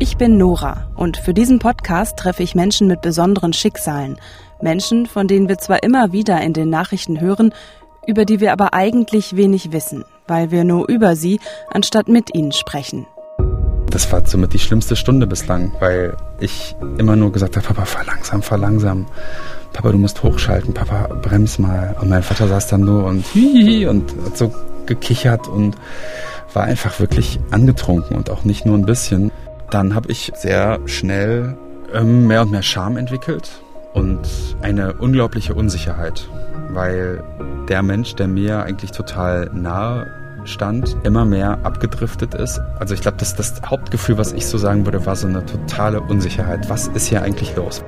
Ich bin Nora und für diesen Podcast treffe ich Menschen mit besonderen Schicksalen. Menschen, von denen wir zwar immer wieder in den Nachrichten hören, über die wir aber eigentlich wenig wissen, weil wir nur über sie anstatt mit ihnen sprechen. Das war somit die schlimmste Stunde bislang, weil ich immer nur gesagt habe, Papa, fahr langsam, fahr langsam. Papa, du musst hochschalten, Papa, brems mal. Und mein Vater saß dann nur und und hat so gekichert und war einfach wirklich angetrunken und auch nicht nur ein bisschen. Dann habe ich sehr schnell ähm, mehr und mehr Scham entwickelt und eine unglaubliche Unsicherheit, weil der Mensch, der mir eigentlich total nahe stand, immer mehr abgedriftet ist. Also ich glaube, das, das Hauptgefühl, was ich so sagen würde, war so eine totale Unsicherheit. Was ist hier eigentlich los?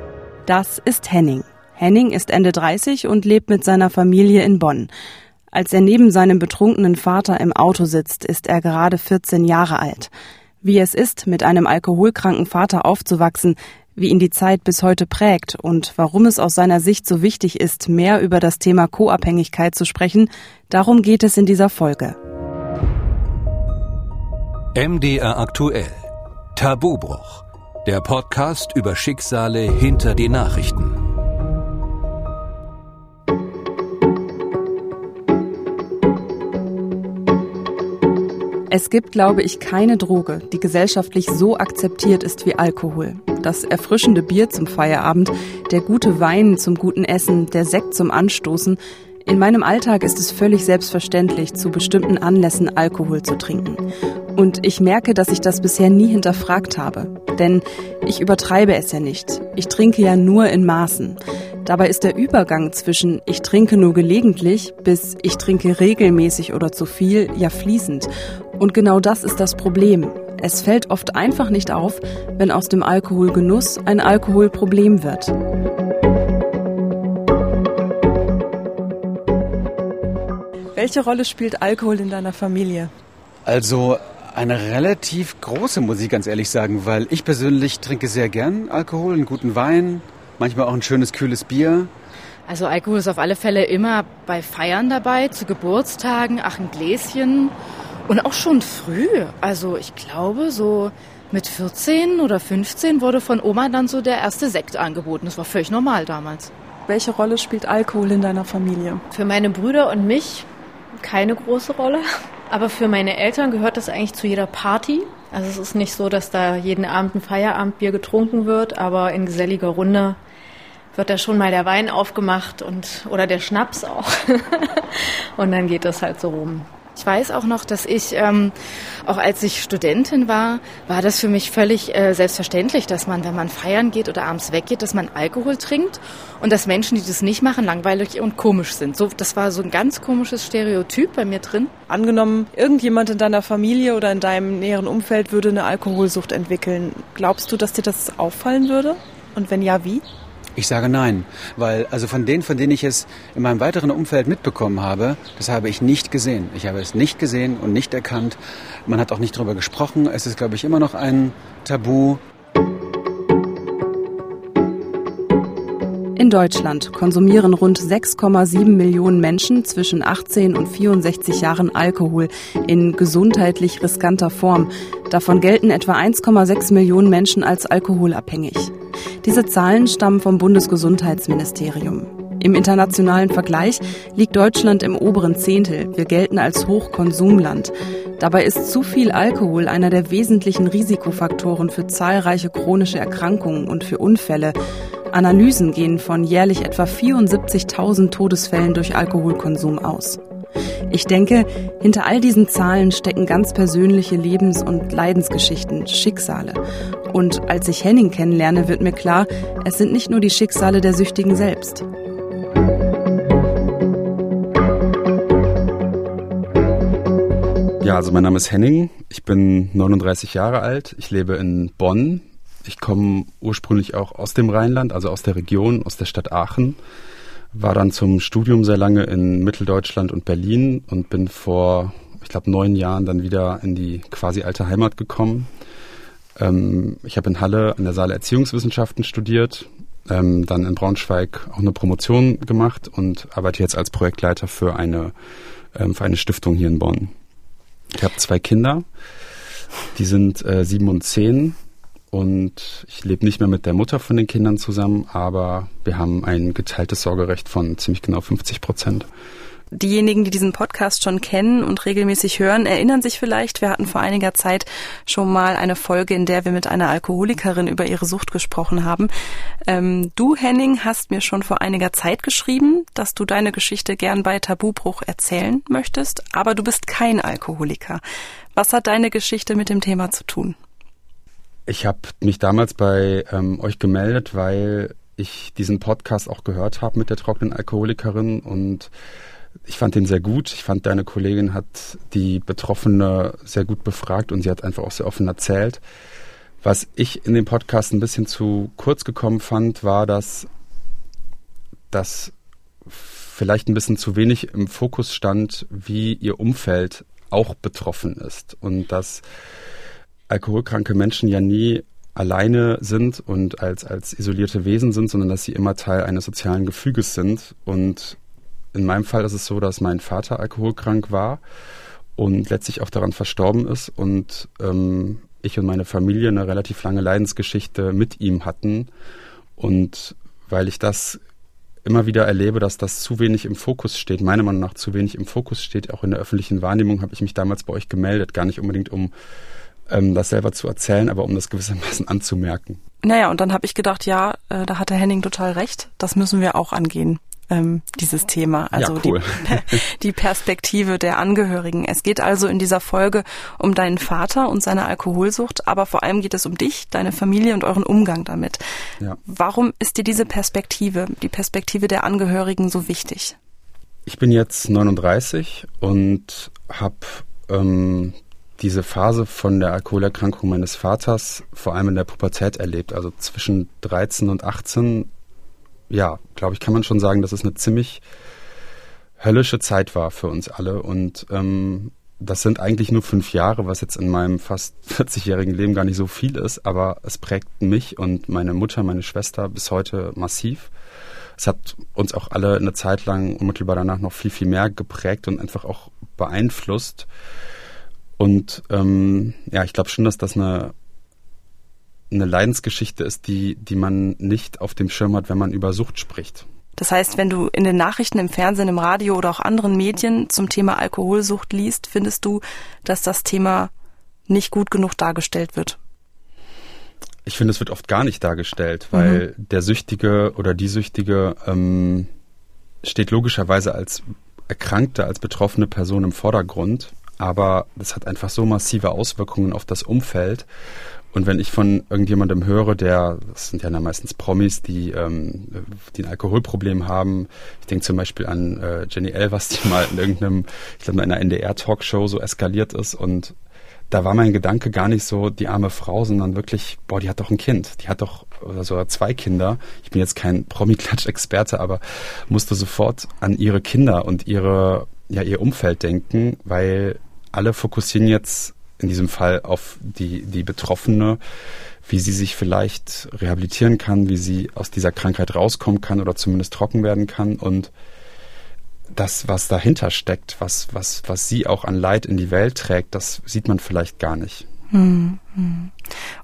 Das ist Henning. Henning ist Ende 30 und lebt mit seiner Familie in Bonn. Als er neben seinem betrunkenen Vater im Auto sitzt, ist er gerade 14 Jahre alt. Wie es ist, mit einem alkoholkranken Vater aufzuwachsen, wie ihn die Zeit bis heute prägt und warum es aus seiner Sicht so wichtig ist, mehr über das Thema Co-Abhängigkeit zu sprechen, darum geht es in dieser Folge. MDR aktuell. Tabubruch. Der Podcast über Schicksale hinter die Nachrichten. Es gibt, glaube ich, keine Droge, die gesellschaftlich so akzeptiert ist wie Alkohol. Das erfrischende Bier zum Feierabend, der gute Wein zum guten Essen, der Sekt zum Anstoßen, in meinem Alltag ist es völlig selbstverständlich, zu bestimmten Anlässen Alkohol zu trinken. Und ich merke, dass ich das bisher nie hinterfragt habe. Denn ich übertreibe es ja nicht. Ich trinke ja nur in Maßen. Dabei ist der Übergang zwischen ich trinke nur gelegentlich bis ich trinke regelmäßig oder zu viel ja fließend. Und genau das ist das Problem. Es fällt oft einfach nicht auf, wenn aus dem Alkoholgenuss ein Alkoholproblem wird. Welche Rolle spielt Alkohol in deiner Familie? Also eine relativ große, muss ich ganz ehrlich sagen, weil ich persönlich trinke sehr gern Alkohol, einen guten Wein, manchmal auch ein schönes kühles Bier. Also Alkohol ist auf alle Fälle immer bei Feiern dabei, zu Geburtstagen, ach ein Gläschen und auch schon früh. Also ich glaube so mit 14 oder 15 wurde von Oma dann so der erste Sekt angeboten. Das war völlig normal damals. Welche Rolle spielt Alkohol in deiner Familie? Für meine Brüder und mich keine große Rolle. Aber für meine Eltern gehört das eigentlich zu jeder Party. Also es ist nicht so, dass da jeden Abend ein Feierabendbier getrunken wird, aber in geselliger Runde wird da schon mal der Wein aufgemacht und oder der Schnaps auch. und dann geht das halt so rum. Ich weiß auch noch, dass ich, ähm, auch als ich Studentin war, war das für mich völlig äh, selbstverständlich, dass man, wenn man feiern geht oder abends weggeht, dass man Alkohol trinkt und dass Menschen, die das nicht machen, langweilig und komisch sind. So, das war so ein ganz komisches Stereotyp bei mir drin. Angenommen, irgendjemand in deiner Familie oder in deinem näheren Umfeld würde eine Alkoholsucht entwickeln. Glaubst du, dass dir das auffallen würde? Und wenn ja, wie? Ich sage nein, weil also von denen, von denen ich es in meinem weiteren Umfeld mitbekommen habe, das habe ich nicht gesehen. Ich habe es nicht gesehen und nicht erkannt. Man hat auch nicht darüber gesprochen. Es ist, glaube ich, immer noch ein Tabu. In Deutschland konsumieren rund 6,7 Millionen Menschen zwischen 18 und 64 Jahren Alkohol in gesundheitlich riskanter Form. Davon gelten etwa 1,6 Millionen Menschen als alkoholabhängig. Diese Zahlen stammen vom Bundesgesundheitsministerium. Im internationalen Vergleich liegt Deutschland im oberen Zehntel. Wir gelten als Hochkonsumland. Dabei ist zu viel Alkohol einer der wesentlichen Risikofaktoren für zahlreiche chronische Erkrankungen und für Unfälle. Analysen gehen von jährlich etwa 74.000 Todesfällen durch Alkoholkonsum aus. Ich denke, hinter all diesen Zahlen stecken ganz persönliche Lebens- und Leidensgeschichten, Schicksale. Und als ich Henning kennenlerne, wird mir klar, es sind nicht nur die Schicksale der Süchtigen selbst. Ja, also mein Name ist Henning. Ich bin 39 Jahre alt. Ich lebe in Bonn. Ich komme ursprünglich auch aus dem Rheinland, also aus der Region, aus der Stadt Aachen war dann zum Studium sehr lange in Mitteldeutschland und Berlin und bin vor, ich glaube, neun Jahren dann wieder in die quasi alte Heimat gekommen. Ähm, ich habe in Halle an der Saale Erziehungswissenschaften studiert, ähm, dann in Braunschweig auch eine Promotion gemacht und arbeite jetzt als Projektleiter für eine, ähm, für eine Stiftung hier in Bonn. Ich habe zwei Kinder, die sind äh, sieben und zehn und ich lebe nicht mehr mit der Mutter von den Kindern zusammen, aber wir haben ein geteiltes Sorgerecht von ziemlich genau 50 Prozent. Diejenigen, die diesen Podcast schon kennen und regelmäßig hören, erinnern sich vielleicht, wir hatten vor einiger Zeit schon mal eine Folge, in der wir mit einer Alkoholikerin über ihre Sucht gesprochen haben. Ähm, du, Henning, hast mir schon vor einiger Zeit geschrieben, dass du deine Geschichte gern bei Tabubruch erzählen möchtest, aber du bist kein Alkoholiker. Was hat deine Geschichte mit dem Thema zu tun? Ich habe mich damals bei ähm, euch gemeldet, weil ich diesen Podcast auch gehört habe mit der trockenen Alkoholikerin und ich fand den sehr gut. Ich fand, deine Kollegin hat die Betroffene sehr gut befragt und sie hat einfach auch sehr offen erzählt. Was ich in dem Podcast ein bisschen zu kurz gekommen fand, war, dass das vielleicht ein bisschen zu wenig im Fokus stand, wie ihr Umfeld auch betroffen ist und dass alkoholkranke Menschen ja nie alleine sind und als, als isolierte Wesen sind, sondern dass sie immer Teil eines sozialen Gefüges sind und in meinem Fall ist es so, dass mein Vater alkoholkrank war und letztlich auch daran verstorben ist und ähm, ich und meine Familie eine relativ lange Leidensgeschichte mit ihm hatten. Und weil ich das immer wieder erlebe, dass das zu wenig im Fokus steht, meiner Meinung nach zu wenig im Fokus steht, auch in der öffentlichen Wahrnehmung, habe ich mich damals bei euch gemeldet. Gar nicht unbedingt, um ähm, das selber zu erzählen, aber um das gewissermaßen anzumerken. Naja, und dann habe ich gedacht, ja, äh, da hat der Henning total recht. Das müssen wir auch angehen ähm, dieses Thema, also ja, cool. die, die Perspektive der Angehörigen. Es geht also in dieser Folge um deinen Vater und seine Alkoholsucht, aber vor allem geht es um dich, deine Familie und euren Umgang damit. Ja. Warum ist dir diese Perspektive, die Perspektive der Angehörigen so wichtig? Ich bin jetzt 39 und habe ähm, diese Phase von der Alkoholerkrankung meines Vaters vor allem in der Pubertät erlebt. Also zwischen 13 und 18 ja, glaube ich, kann man schon sagen, dass es eine ziemlich höllische Zeit war für uns alle. Und ähm, das sind eigentlich nur fünf Jahre, was jetzt in meinem fast 40-jährigen Leben gar nicht so viel ist, aber es prägt mich und meine Mutter, meine Schwester bis heute massiv. Es hat uns auch alle eine Zeit lang unmittelbar danach noch viel, viel mehr geprägt und einfach auch beeinflusst. Und ähm, ja, ich glaube schon, dass das eine eine Leidensgeschichte ist, die, die man nicht auf dem Schirm hat, wenn man über Sucht spricht. Das heißt, wenn du in den Nachrichten, im Fernsehen, im Radio oder auch anderen Medien zum Thema Alkoholsucht liest, findest du, dass das Thema nicht gut genug dargestellt wird? Ich finde, es wird oft gar nicht dargestellt, weil mhm. der Süchtige oder die Süchtige ähm, steht logischerweise als Erkrankte, als betroffene Person im Vordergrund. Aber das hat einfach so massive Auswirkungen auf das Umfeld. Und wenn ich von irgendjemandem höre, der, das sind ja meistens Promis, die, ähm, die ein Alkoholproblem haben, ich denke zum Beispiel an äh, Jenny Elvers, die mal in irgendeinem, ich glaube in einer NDR-Talkshow so eskaliert ist und da war mein Gedanke gar nicht so die arme Frau, sondern wirklich, boah, die hat doch ein Kind, die hat doch sogar zwei Kinder. Ich bin jetzt kein Promi-Klatsch-Experte, aber musste sofort an ihre Kinder und ihre, ja, ihr Umfeld denken, weil alle fokussieren jetzt in diesem Fall auf die, die Betroffene, wie sie sich vielleicht rehabilitieren kann, wie sie aus dieser Krankheit rauskommen kann oder zumindest trocken werden kann und das, was dahinter steckt, was, was, was sie auch an Leid in die Welt trägt, das sieht man vielleicht gar nicht. Hm, hm.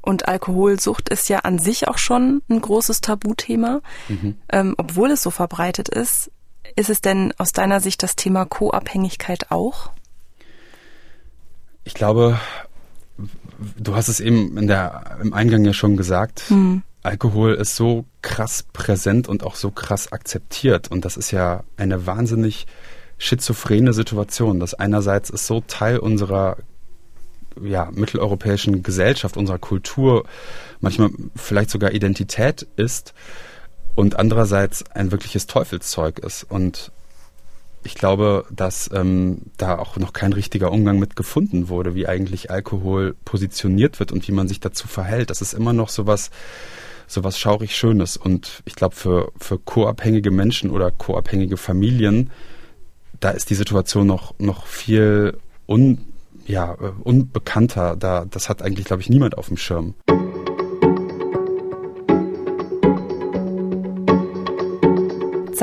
Und Alkoholsucht ist ja an sich auch schon ein großes Tabuthema. Mhm. Ähm, obwohl es so verbreitet ist, ist es denn aus deiner Sicht das Thema Co-Abhängigkeit auch? Ich glaube, du hast es eben in der, im Eingang ja schon gesagt. Mhm. Alkohol ist so krass präsent und auch so krass akzeptiert. Und das ist ja eine wahnsinnig schizophrene Situation. Das einerseits ist so Teil unserer ja, mitteleuropäischen Gesellschaft, unserer Kultur, manchmal vielleicht sogar Identität ist und andererseits ein wirkliches Teufelszeug ist. Und ich glaube, dass ähm, da auch noch kein richtiger Umgang mit gefunden wurde, wie eigentlich Alkohol positioniert wird und wie man sich dazu verhält. Das ist immer noch sowas, sowas schaurig Schönes. Und ich glaube, für, für co-abhängige Menschen oder co-abhängige Familien, da ist die Situation noch, noch viel un, ja, äh, unbekannter. Da, das hat eigentlich, glaube ich, niemand auf dem Schirm.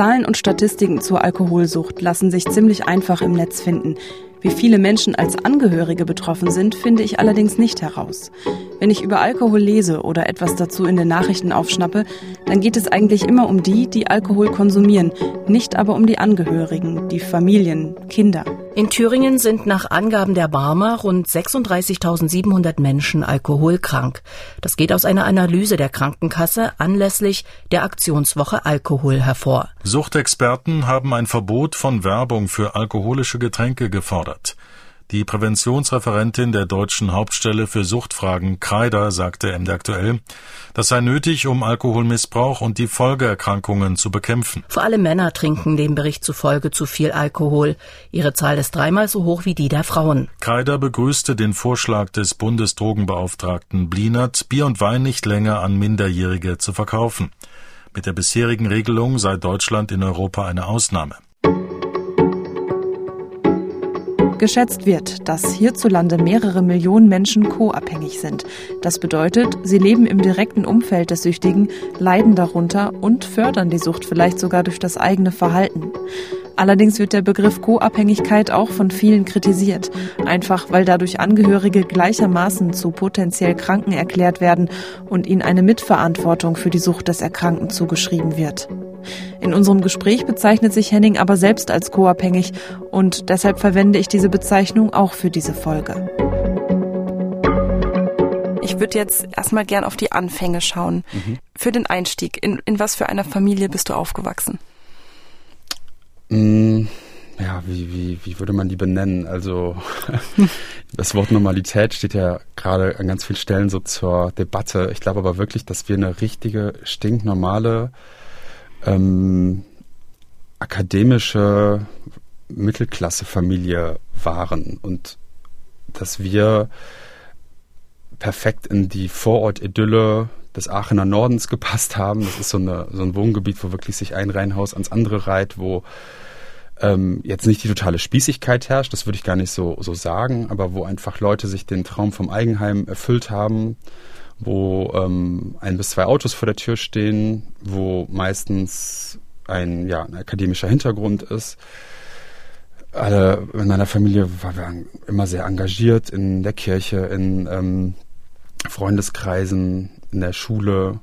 Zahlen und Statistiken zur Alkoholsucht lassen sich ziemlich einfach im Netz finden. Wie viele Menschen als Angehörige betroffen sind, finde ich allerdings nicht heraus. Wenn ich über Alkohol lese oder etwas dazu in den Nachrichten aufschnappe, dann geht es eigentlich immer um die, die Alkohol konsumieren, nicht aber um die Angehörigen, die Familien, Kinder. In Thüringen sind nach Angaben der Barmer rund 36.700 Menschen alkoholkrank. Das geht aus einer Analyse der Krankenkasse anlässlich der Aktionswoche Alkohol hervor. Suchtexperten haben ein Verbot von Werbung für alkoholische Getränke gefordert. Die Präventionsreferentin der deutschen Hauptstelle für Suchtfragen Kreider sagte MD aktuell, das sei nötig, um Alkoholmissbrauch und die Folgeerkrankungen zu bekämpfen. Vor allem Männer trinken dem Bericht zufolge zu viel Alkohol. Ihre Zahl ist dreimal so hoch wie die der Frauen. Kreider begrüßte den Vorschlag des Bundesdrogenbeauftragten Blinert, Bier und Wein nicht länger an Minderjährige zu verkaufen. Mit der bisherigen Regelung sei Deutschland in Europa eine Ausnahme. Geschätzt wird, dass hierzulande mehrere Millionen Menschen co-abhängig sind. Das bedeutet, sie leben im direkten Umfeld des Süchtigen, leiden darunter und fördern die Sucht vielleicht sogar durch das eigene Verhalten. Allerdings wird der Begriff Co-Abhängigkeit auch von vielen kritisiert, einfach weil dadurch Angehörige gleichermaßen zu potenziell Kranken erklärt werden und ihnen eine Mitverantwortung für die Sucht des Erkrankten zugeschrieben wird. In unserem Gespräch bezeichnet sich Henning aber selbst als co-abhängig und deshalb verwende ich diese Bezeichnung auch für diese Folge. Ich würde jetzt erstmal gern auf die Anfänge schauen. Mhm. Für den Einstieg, in, in was für einer Familie bist du aufgewachsen? Mm, ja, wie, wie, wie würde man die benennen? Also das Wort Normalität steht ja gerade an ganz vielen Stellen so zur Debatte. Ich glaube aber wirklich, dass wir eine richtige, stinknormale ähm, akademische Mittelklassefamilie waren und dass wir perfekt in die Vorort-Idylle des Aachener Nordens gepasst haben. Das ist so, eine, so ein Wohngebiet, wo wirklich sich ein Reihenhaus ans andere reiht, wo ähm, jetzt nicht die totale Spießigkeit herrscht, das würde ich gar nicht so, so sagen, aber wo einfach Leute sich den Traum vom Eigenheim erfüllt haben wo ähm, ein bis zwei Autos vor der Tür stehen, wo meistens ein, ja, ein akademischer Hintergrund ist. Alle in meiner Familie waren wir immer sehr engagiert in der Kirche, in ähm, Freundeskreisen, in der Schule.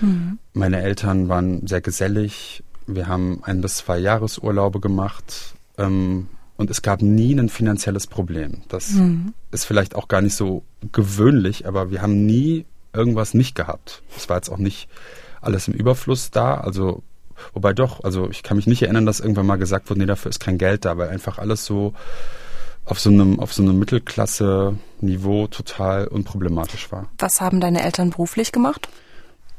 Mhm. Meine Eltern waren sehr gesellig. Wir haben ein bis zwei Jahresurlaube gemacht. Ähm, und es gab nie ein finanzielles Problem. Das mhm. ist vielleicht auch gar nicht so gewöhnlich, aber wir haben nie irgendwas nicht gehabt. Es war jetzt auch nicht alles im Überfluss da, also wobei doch, also ich kann mich nicht erinnern, dass irgendwann mal gesagt wurde, nee, dafür ist kein Geld da, weil einfach alles so auf so einem, auf so einem Mittelklasse-Niveau total unproblematisch war. Was haben deine Eltern beruflich gemacht?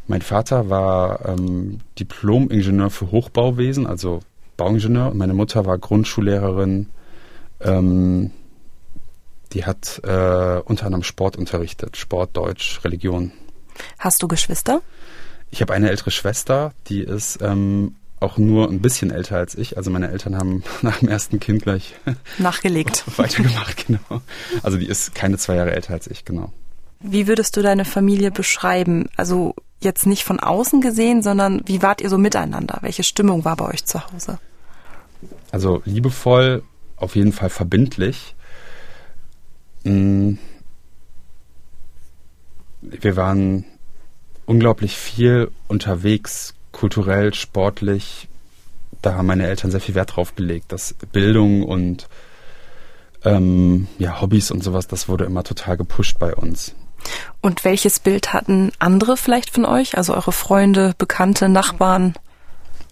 Mein Vater war ähm, Diplom-Ingenieur für Hochbauwesen, also Bauingenieur, und meine Mutter war Grundschullehrerin ähm, die hat äh, unter anderem Sport unterrichtet, Sport, Deutsch, Religion. Hast du Geschwister? Ich habe eine ältere Schwester, die ist ähm, auch nur ein bisschen älter als ich. Also meine Eltern haben nach dem ersten Kind gleich nachgelegt. weitergemacht, genau. Also die ist keine zwei Jahre älter als ich, genau. Wie würdest du deine Familie beschreiben? Also jetzt nicht von außen gesehen, sondern wie wart ihr so miteinander? Welche Stimmung war bei euch zu Hause? Also liebevoll, auf jeden Fall verbindlich. Mm. Wir waren unglaublich viel unterwegs, kulturell, sportlich. Da haben meine Eltern sehr viel Wert drauf gelegt, dass Bildung und ähm, ja, Hobbys und sowas, das wurde immer total gepusht bei uns. Und welches Bild hatten andere vielleicht von euch? Also eure Freunde, Bekannte, Nachbarn?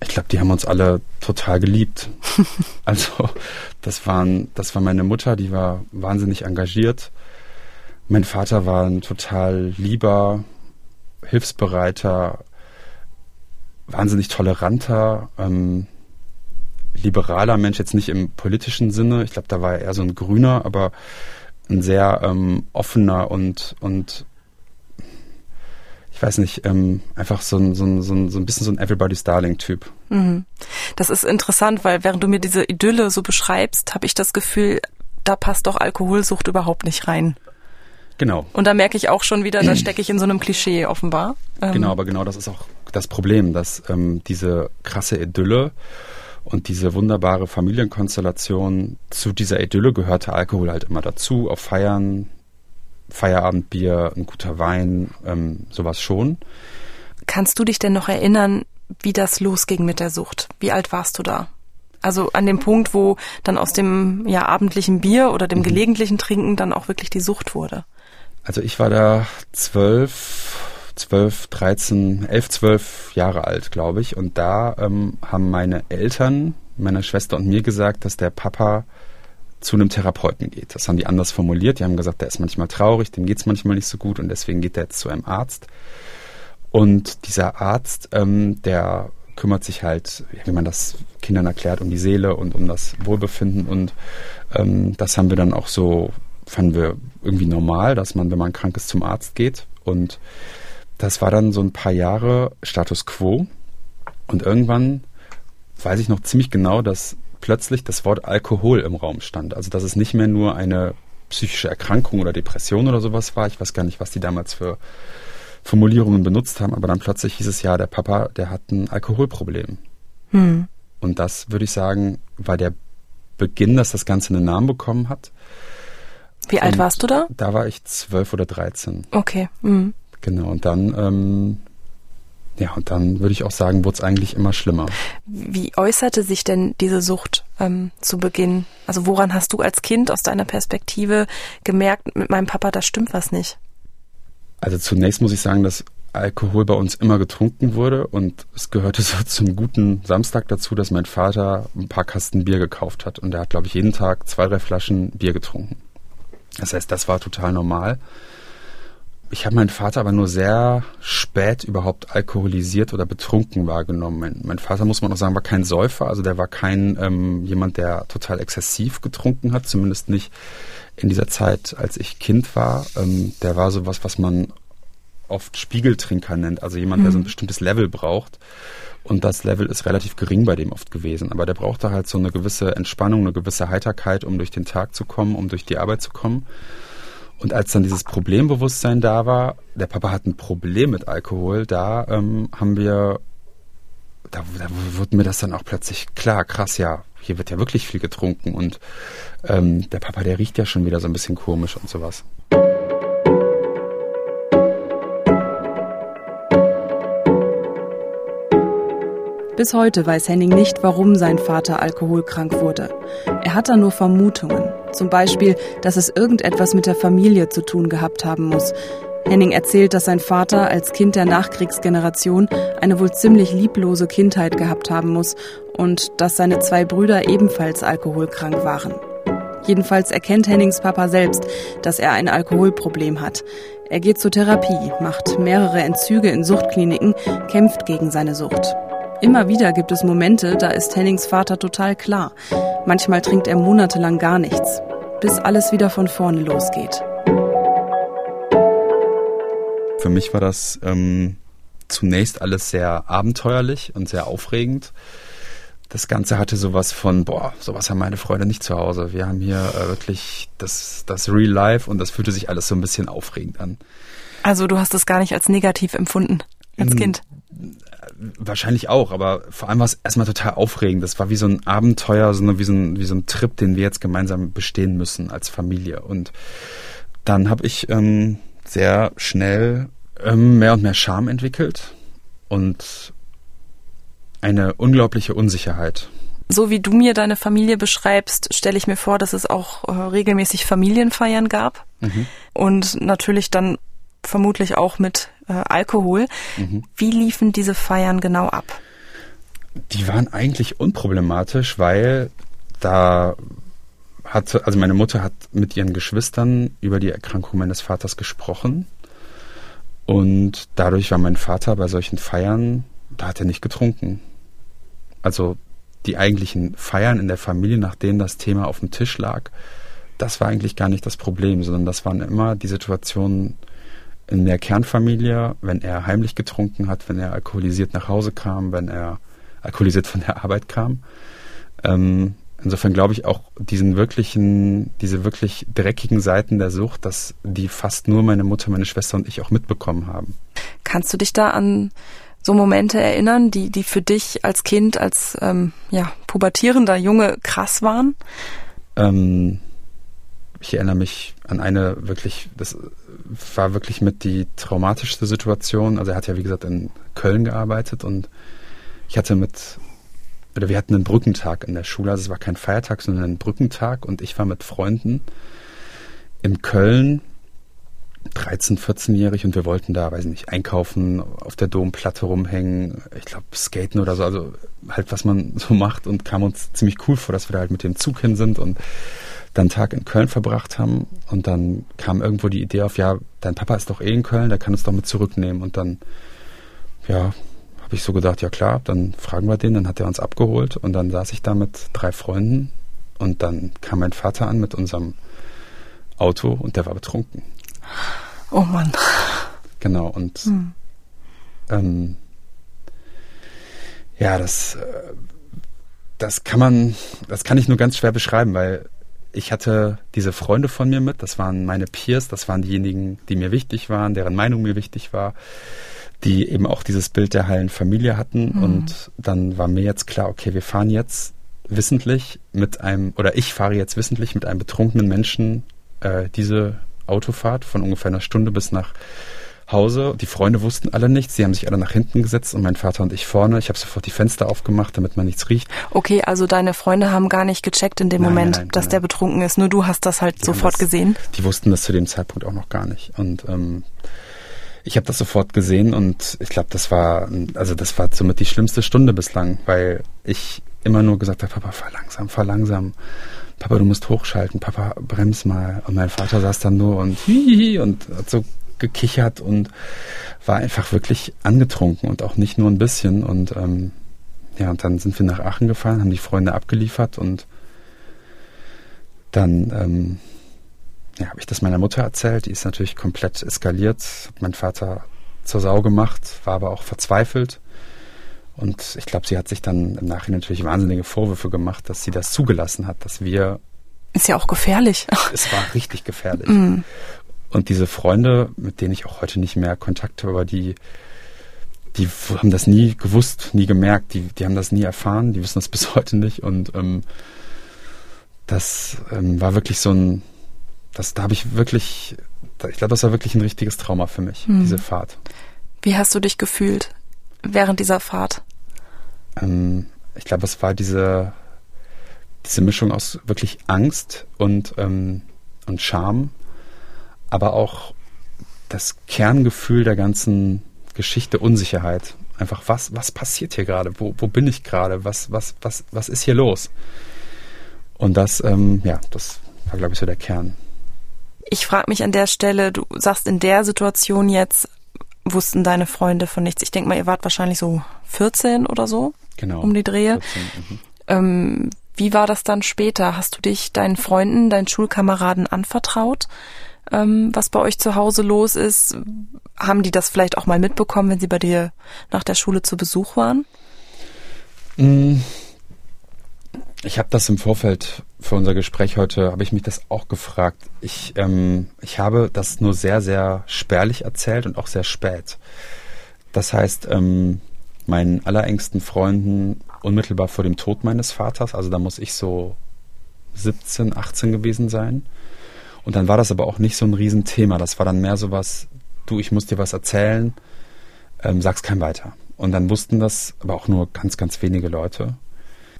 Ich glaube, die haben uns alle total geliebt. also das waren, das war meine Mutter, die war wahnsinnig engagiert. Mein Vater war ein total lieber, hilfsbereiter, wahnsinnig toleranter, ähm, liberaler Mensch, jetzt nicht im politischen Sinne. Ich glaube, da war er eher so ein Grüner, aber ein sehr ähm, offener und, und ich weiß nicht, ähm, einfach so ein, so, ein, so, ein, so ein bisschen so ein Everybody's Darling-Typ. Mhm. Das ist interessant, weil während du mir diese Idylle so beschreibst, habe ich das Gefühl, da passt doch Alkoholsucht überhaupt nicht rein. Genau. Und da merke ich auch schon wieder, da stecke ich in so einem Klischee offenbar. Ähm. Genau, aber genau das ist auch das Problem, dass ähm, diese krasse Idylle und diese wunderbare Familienkonstellation, zu dieser Idylle gehörte Alkohol halt immer dazu, auf Feiern, Feierabendbier, ein guter Wein, ähm, sowas schon. Kannst du dich denn noch erinnern, wie das losging mit der Sucht? Wie alt warst du da? Also an dem Punkt, wo dann aus dem ja, abendlichen Bier oder dem mhm. gelegentlichen Trinken dann auch wirklich die Sucht wurde. Also ich war da zwölf, zwölf, dreizehn, elf, zwölf Jahre alt, glaube ich. Und da ähm, haben meine Eltern, meine Schwester und mir gesagt, dass der Papa zu einem Therapeuten geht. Das haben die anders formuliert. Die haben gesagt, der ist manchmal traurig, dem geht es manchmal nicht so gut und deswegen geht er jetzt zu einem Arzt. Und dieser Arzt, ähm, der kümmert sich halt, wie man das Kindern erklärt, um die Seele und um das Wohlbefinden. Und ähm, das haben wir dann auch so, fanden wir irgendwie normal, dass man, wenn man krank ist, zum Arzt geht. Und das war dann so ein paar Jahre Status quo. Und irgendwann weiß ich noch ziemlich genau, dass plötzlich das Wort Alkohol im Raum stand. Also dass es nicht mehr nur eine psychische Erkrankung oder Depression oder sowas war. Ich weiß gar nicht, was die damals für Formulierungen benutzt haben, aber dann plötzlich hieß es ja, der Papa, der hat ein Alkoholproblem. Hm. Und das würde ich sagen, war der Beginn, dass das Ganze einen Namen bekommen hat. Wie alt und warst du da? Da war ich zwölf oder dreizehn. Okay. Mhm. Genau, und dann, ähm, ja, und dann würde ich auch sagen, wurde es eigentlich immer schlimmer. Wie äußerte sich denn diese Sucht ähm, zu Beginn? Also woran hast du als Kind aus deiner Perspektive gemerkt, mit meinem Papa, da stimmt was nicht? Also zunächst muss ich sagen, dass Alkohol bei uns immer getrunken wurde und es gehörte so zum guten Samstag dazu, dass mein Vater ein paar Kasten Bier gekauft hat und er hat, glaube ich, jeden Tag zwei, drei Flaschen Bier getrunken. Das heißt, das war total normal. Ich habe meinen Vater aber nur sehr spät überhaupt alkoholisiert oder betrunken wahrgenommen. Mein, mein Vater, muss man auch sagen, war kein Säufer, also der war kein ähm, jemand, der total exzessiv getrunken hat, zumindest nicht in dieser Zeit, als ich Kind war, ähm, der war sowas, was man oft Spiegeltrinker nennt, also jemand, mhm. der so ein mhm. bestimmtes Level braucht. Und das Level ist relativ gering bei dem oft gewesen. Aber der brauchte halt so eine gewisse Entspannung, eine gewisse Heiterkeit, um durch den Tag zu kommen, um durch die Arbeit zu kommen. Und als dann dieses Problembewusstsein da war, der Papa hat ein Problem mit Alkohol, da ähm, haben wir, da, da wurde mir das dann auch plötzlich klar, krass, ja, hier wird ja wirklich viel getrunken und ähm, der Papa, der riecht ja schon wieder so ein bisschen komisch und sowas. Bis heute weiß Henning nicht, warum sein Vater alkoholkrank wurde. Er hat da nur Vermutungen. Zum Beispiel, dass es irgendetwas mit der Familie zu tun gehabt haben muss. Henning erzählt, dass sein Vater als Kind der Nachkriegsgeneration eine wohl ziemlich lieblose Kindheit gehabt haben muss und dass seine zwei Brüder ebenfalls alkoholkrank waren. Jedenfalls erkennt Hennings Papa selbst, dass er ein Alkoholproblem hat. Er geht zur Therapie, macht mehrere Entzüge in Suchtkliniken, kämpft gegen seine Sucht. Immer wieder gibt es Momente, da ist Hennings Vater total klar. Manchmal trinkt er monatelang gar nichts, bis alles wieder von vorne losgeht. Für mich war das ähm, zunächst alles sehr abenteuerlich und sehr aufregend. Das Ganze hatte sowas von, boah, sowas haben meine Freunde nicht zu Hause. Wir haben hier äh, wirklich das, das Real Life und das fühlte sich alles so ein bisschen aufregend an. Also du hast es gar nicht als negativ empfunden als Kind? Wahrscheinlich auch, aber vor allem war es erstmal total aufregend. Das war wie so ein Abenteuer, so wie, so ein, wie so ein Trip, den wir jetzt gemeinsam bestehen müssen als Familie. Und dann habe ich ähm, sehr schnell ähm, mehr und mehr Scham entwickelt und eine unglaubliche Unsicherheit. So wie du mir deine Familie beschreibst, stelle ich mir vor, dass es auch äh, regelmäßig Familienfeiern gab mhm. und natürlich dann vermutlich auch mit äh, Alkohol. Mhm. Wie liefen diese Feiern genau ab? Die waren eigentlich unproblematisch, weil da hatte, also meine Mutter hat mit ihren Geschwistern über die Erkrankung meines Vaters gesprochen. Und dadurch war mein Vater bei solchen Feiern, da hat er nicht getrunken. Also die eigentlichen Feiern in der Familie, nachdem das Thema auf dem Tisch lag, das war eigentlich gar nicht das Problem, sondern das waren immer die Situationen in der Kernfamilie, wenn er heimlich getrunken hat, wenn er alkoholisiert nach Hause kam, wenn er alkoholisiert von der Arbeit kam. Ähm, insofern glaube ich auch diesen wirklichen, diese wirklich dreckigen Seiten der Sucht, dass die fast nur meine Mutter, meine Schwester und ich auch mitbekommen haben. Kannst du dich da an so Momente erinnern, die, die für dich als Kind, als ähm, ja, pubertierender Junge krass waren? Ähm, ich erinnere mich an eine wirklich, das war wirklich mit die traumatischste Situation. Also er hat ja, wie gesagt, in Köln gearbeitet und ich hatte mit, oder wir hatten einen Brückentag in der Schule. Also es war kein Feiertag, sondern ein Brückentag und ich war mit Freunden in Köln 13, 14-jährig und wir wollten da, weiß nicht, einkaufen, auf der Domplatte rumhängen, ich glaube skaten oder so, also halt was man so macht und kam uns ziemlich cool vor, dass wir da halt mit dem Zug hin sind und dann einen Tag in Köln verbracht haben und dann kam irgendwo die Idee auf, ja, dein Papa ist doch eh in Köln, der kann uns doch mit zurücknehmen und dann, ja, habe ich so gedacht, ja klar, dann fragen wir den, dann hat er uns abgeholt und dann saß ich da mit drei Freunden und dann kam mein Vater an mit unserem Auto und der war betrunken. Oh Mann. Genau, und hm. ähm, ja, das, äh, das kann man, das kann ich nur ganz schwer beschreiben, weil ich hatte diese Freunde von mir mit, das waren meine Peers, das waren diejenigen, die mir wichtig waren, deren Meinung mir wichtig war, die eben auch dieses Bild der heilen Familie hatten. Mhm. Und dann war mir jetzt klar, okay, wir fahren jetzt wissentlich mit einem, oder ich fahre jetzt wissentlich mit einem betrunkenen Menschen äh, diese Autofahrt von ungefähr einer Stunde bis nach Hause. Die Freunde wussten alle nichts. Sie haben sich alle nach hinten gesetzt und mein Vater und ich vorne. Ich habe sofort die Fenster aufgemacht, damit man nichts riecht. Okay, also deine Freunde haben gar nicht gecheckt in dem nein, Moment, nein, dass nein. der betrunken ist. Nur du hast das halt die sofort das, gesehen. Die wussten das zu dem Zeitpunkt auch noch gar nicht. Und ähm, ich habe das sofort gesehen und ich glaube, das war, also das war somit die schlimmste Stunde bislang, weil ich immer nur gesagt habe, Papa, fahr langsam, fahr langsam. Papa, du musst hochschalten, Papa, brems mal. Und mein Vater saß dann nur und hihihi und hat so gekichert und war einfach wirklich angetrunken und auch nicht nur ein bisschen. Und ähm, ja, und dann sind wir nach Aachen gefahren, haben die Freunde abgeliefert und dann ähm, ja, habe ich das meiner Mutter erzählt. Die ist natürlich komplett eskaliert, hat mein Vater zur Sau gemacht, war aber auch verzweifelt. Und ich glaube, sie hat sich dann im Nachhinein natürlich wahnsinnige Vorwürfe gemacht, dass sie das zugelassen hat, dass wir. Ist ja auch gefährlich. Es war richtig gefährlich. Mm. Und diese Freunde, mit denen ich auch heute nicht mehr Kontakt habe, aber die, die haben das nie gewusst, nie gemerkt, die, die haben das nie erfahren, die wissen das bis heute nicht. Und ähm, das ähm, war wirklich so ein, das, da habe ich wirklich, ich glaube, das war wirklich ein richtiges Trauma für mich, hm. diese Fahrt. Wie hast du dich gefühlt während dieser Fahrt? Ähm, ich glaube, es war diese, diese Mischung aus wirklich Angst und, ähm, und Scham aber auch das Kerngefühl der ganzen Geschichte Unsicherheit. Einfach, was, was passiert hier gerade? Wo, wo bin ich gerade? Was, was, was, was ist hier los? Und das, ähm, ja, das war, glaube ich, so der Kern. Ich frage mich an der Stelle, du sagst in der Situation jetzt, wussten deine Freunde von nichts. Ich denke mal, ihr wart wahrscheinlich so 14 oder so. Genau. Um die Drehe. 14, mhm. ähm, wie war das dann später? Hast du dich deinen Freunden, deinen Schulkameraden anvertraut? Ähm, was bei euch zu Hause los ist. Haben die das vielleicht auch mal mitbekommen, wenn sie bei dir nach der Schule zu Besuch waren? Mm. Ich habe das im Vorfeld für unser Gespräch heute, habe ich mich das auch gefragt. Ich, ähm, ich habe das nur sehr, sehr spärlich erzählt und auch sehr spät. Das heißt, ähm, meinen allerengsten Freunden unmittelbar vor dem Tod meines Vaters, also da muss ich so 17, 18 gewesen sein. Und dann war das aber auch nicht so ein Riesenthema. Das war dann mehr so was, du, ich muss dir was erzählen, ähm, sag's kein weiter. Und dann wussten das aber auch nur ganz, ganz wenige Leute.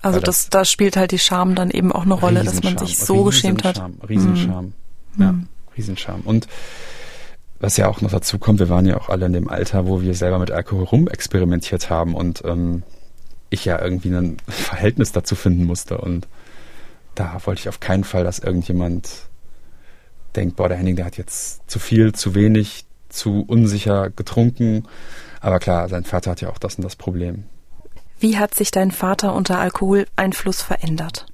Also das, da spielt halt die Scham dann eben auch eine Rolle, dass man sich so geschämt hat. Riesenscham. Mhm. Ja, Riesenscham. Und was ja auch noch dazu kommt, wir waren ja auch alle in dem Alter, wo wir selber mit Alkohol rumexperimentiert haben und ähm, ich ja irgendwie ein Verhältnis dazu finden musste. Und da wollte ich auf keinen Fall, dass irgendjemand denkt, boah, der Henning, der hat jetzt zu viel, zu wenig, zu unsicher getrunken. Aber klar, sein Vater hat ja auch das und das Problem. Wie hat sich dein Vater unter Alkoholeinfluss verändert?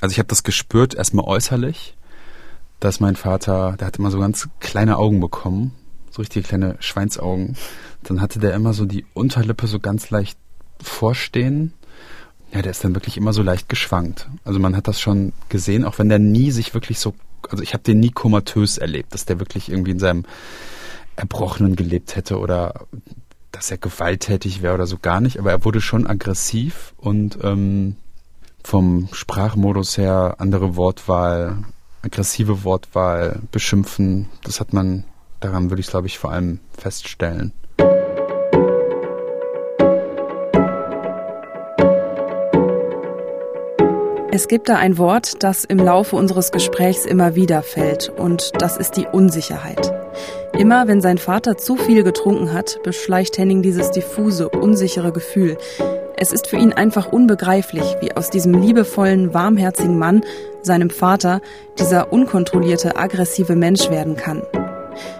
Also ich habe das gespürt, erstmal äußerlich, dass mein Vater, der hat immer so ganz kleine Augen bekommen, so richtig kleine Schweinsaugen. Dann hatte der immer so die Unterlippe so ganz leicht vorstehen. Ja, der ist dann wirklich immer so leicht geschwankt. Also man hat das schon gesehen, auch wenn der nie sich wirklich so also ich habe den nie komatös erlebt, dass der wirklich irgendwie in seinem Erbrochenen gelebt hätte oder dass er gewalttätig wäre oder so gar nicht, aber er wurde schon aggressiv und ähm, vom Sprachmodus her andere Wortwahl, aggressive Wortwahl, Beschimpfen, das hat man, daran würde ich glaube ich vor allem feststellen. Es gibt da ein Wort, das im Laufe unseres Gesprächs immer wieder fällt, und das ist die Unsicherheit. Immer wenn sein Vater zu viel getrunken hat, beschleicht Henning dieses diffuse, unsichere Gefühl. Es ist für ihn einfach unbegreiflich, wie aus diesem liebevollen, warmherzigen Mann, seinem Vater, dieser unkontrollierte, aggressive Mensch werden kann.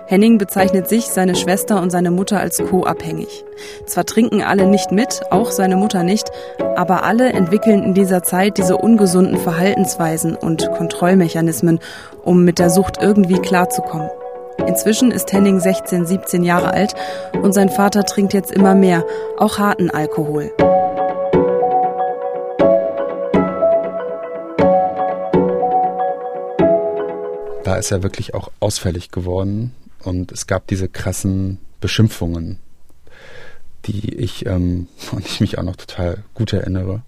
Henning bezeichnet sich, seine Schwester und seine Mutter als co-abhängig. Zwar trinken alle nicht mit, auch seine Mutter nicht, aber alle entwickeln in dieser Zeit diese ungesunden Verhaltensweisen und Kontrollmechanismen, um mit der Sucht irgendwie klarzukommen. Inzwischen ist Henning 16, 17 Jahre alt und sein Vater trinkt jetzt immer mehr, auch harten Alkohol. Da ist er wirklich auch ausfällig geworden und es gab diese krassen Beschimpfungen, die ich, ähm, und ich mich auch noch total gut erinnere,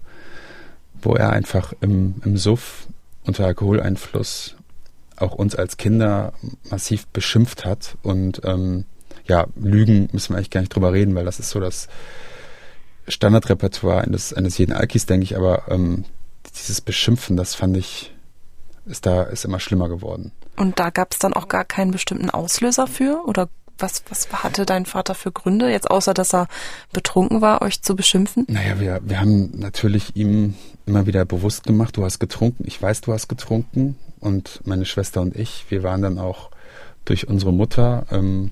wo er einfach im, im Suff unter Alkoholeinfluss auch uns als Kinder massiv beschimpft hat. Und ähm, ja, Lügen müssen wir eigentlich gar nicht drüber reden, weil das ist so das Standardrepertoire eines, eines jeden Alkis, denke ich. Aber ähm, dieses Beschimpfen, das fand ich, ist da ist immer schlimmer geworden. Und da gab es dann auch gar keinen bestimmten Auslöser für? Oder was, was hatte dein Vater für Gründe, jetzt außer dass er betrunken war, euch zu beschimpfen? Naja, wir, wir haben natürlich ihm immer wieder bewusst gemacht, du hast getrunken, ich weiß, du hast getrunken. Und meine Schwester und ich, wir waren dann auch durch unsere Mutter ähm,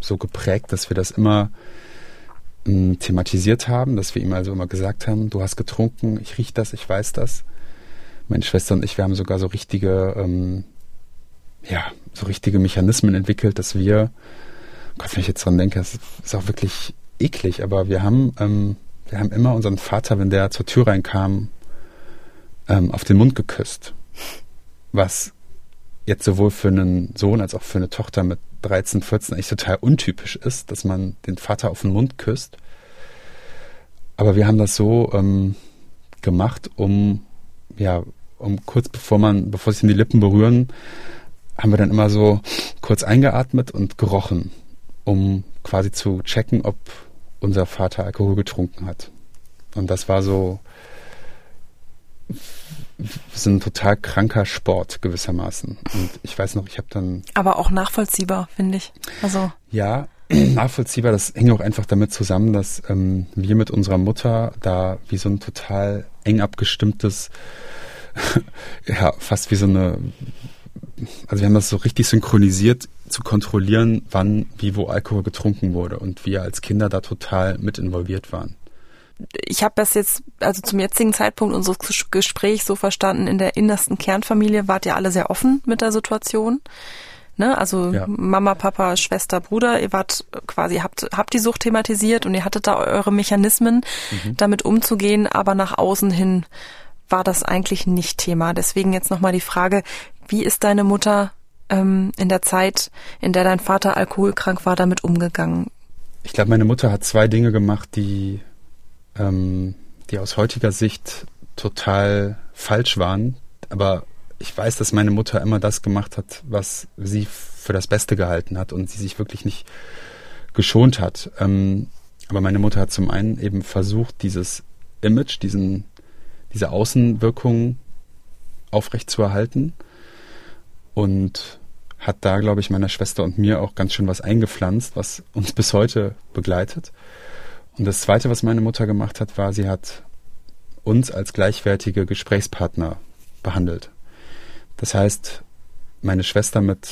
so geprägt, dass wir das immer ähm, thematisiert haben, dass wir ihm also immer gesagt haben, du hast getrunken, ich riech das, ich weiß das. Meine Schwester und ich, wir haben sogar so richtige ähm, ja, so richtige Mechanismen entwickelt, dass wir, Gott, wenn ich jetzt dran denke, das ist auch wirklich eklig, aber wir haben, ähm, wir haben immer unseren Vater, wenn der zur Tür reinkam, ähm, auf den Mund geküsst. Was jetzt sowohl für einen Sohn als auch für eine Tochter mit 13, 14 eigentlich total untypisch ist, dass man den Vater auf den Mund küsst. Aber wir haben das so ähm, gemacht, um ja, um kurz bevor man, bevor sich die Lippen berühren, haben wir dann immer so kurz eingeatmet und gerochen, um quasi zu checken, ob unser Vater Alkohol getrunken hat. Und das war so, so ein total kranker Sport gewissermaßen. Und ich weiß noch, ich habe dann. Aber auch nachvollziehbar, finde ich. Also. Ja, nachvollziehbar. Das hängt auch einfach damit zusammen, dass ähm, wir mit unserer Mutter da wie so ein total eng abgestimmtes, ja, fast wie so eine also wir haben das so richtig synchronisiert zu kontrollieren, wann, wie, wo Alkohol getrunken wurde und wir als Kinder da total mit involviert waren. Ich habe das jetzt, also zum jetzigen Zeitpunkt unseres Gesprächs so verstanden, in der innersten Kernfamilie wart ihr alle sehr offen mit der Situation. Ne? Also ja. Mama, Papa, Schwester, Bruder, ihr wart quasi, habt, habt die Sucht thematisiert und ihr hattet da eure Mechanismen, mhm. damit umzugehen, aber nach außen hin war das eigentlich nicht Thema. Deswegen jetzt nochmal die Frage, wie ist deine Mutter ähm, in der Zeit, in der dein Vater alkoholkrank war, damit umgegangen? Ich glaube, meine Mutter hat zwei Dinge gemacht, die, ähm, die aus heutiger Sicht total falsch waren. Aber ich weiß, dass meine Mutter immer das gemacht hat, was sie für das Beste gehalten hat und sie sich wirklich nicht geschont hat. Ähm, aber meine Mutter hat zum einen eben versucht, dieses Image, diesen, diese Außenwirkung aufrechtzuerhalten und hat da, glaube ich, meiner Schwester und mir auch ganz schön was eingepflanzt, was uns bis heute begleitet. Und das Zweite, was meine Mutter gemacht hat, war, sie hat uns als gleichwertige Gesprächspartner behandelt. Das heißt, meine Schwester mit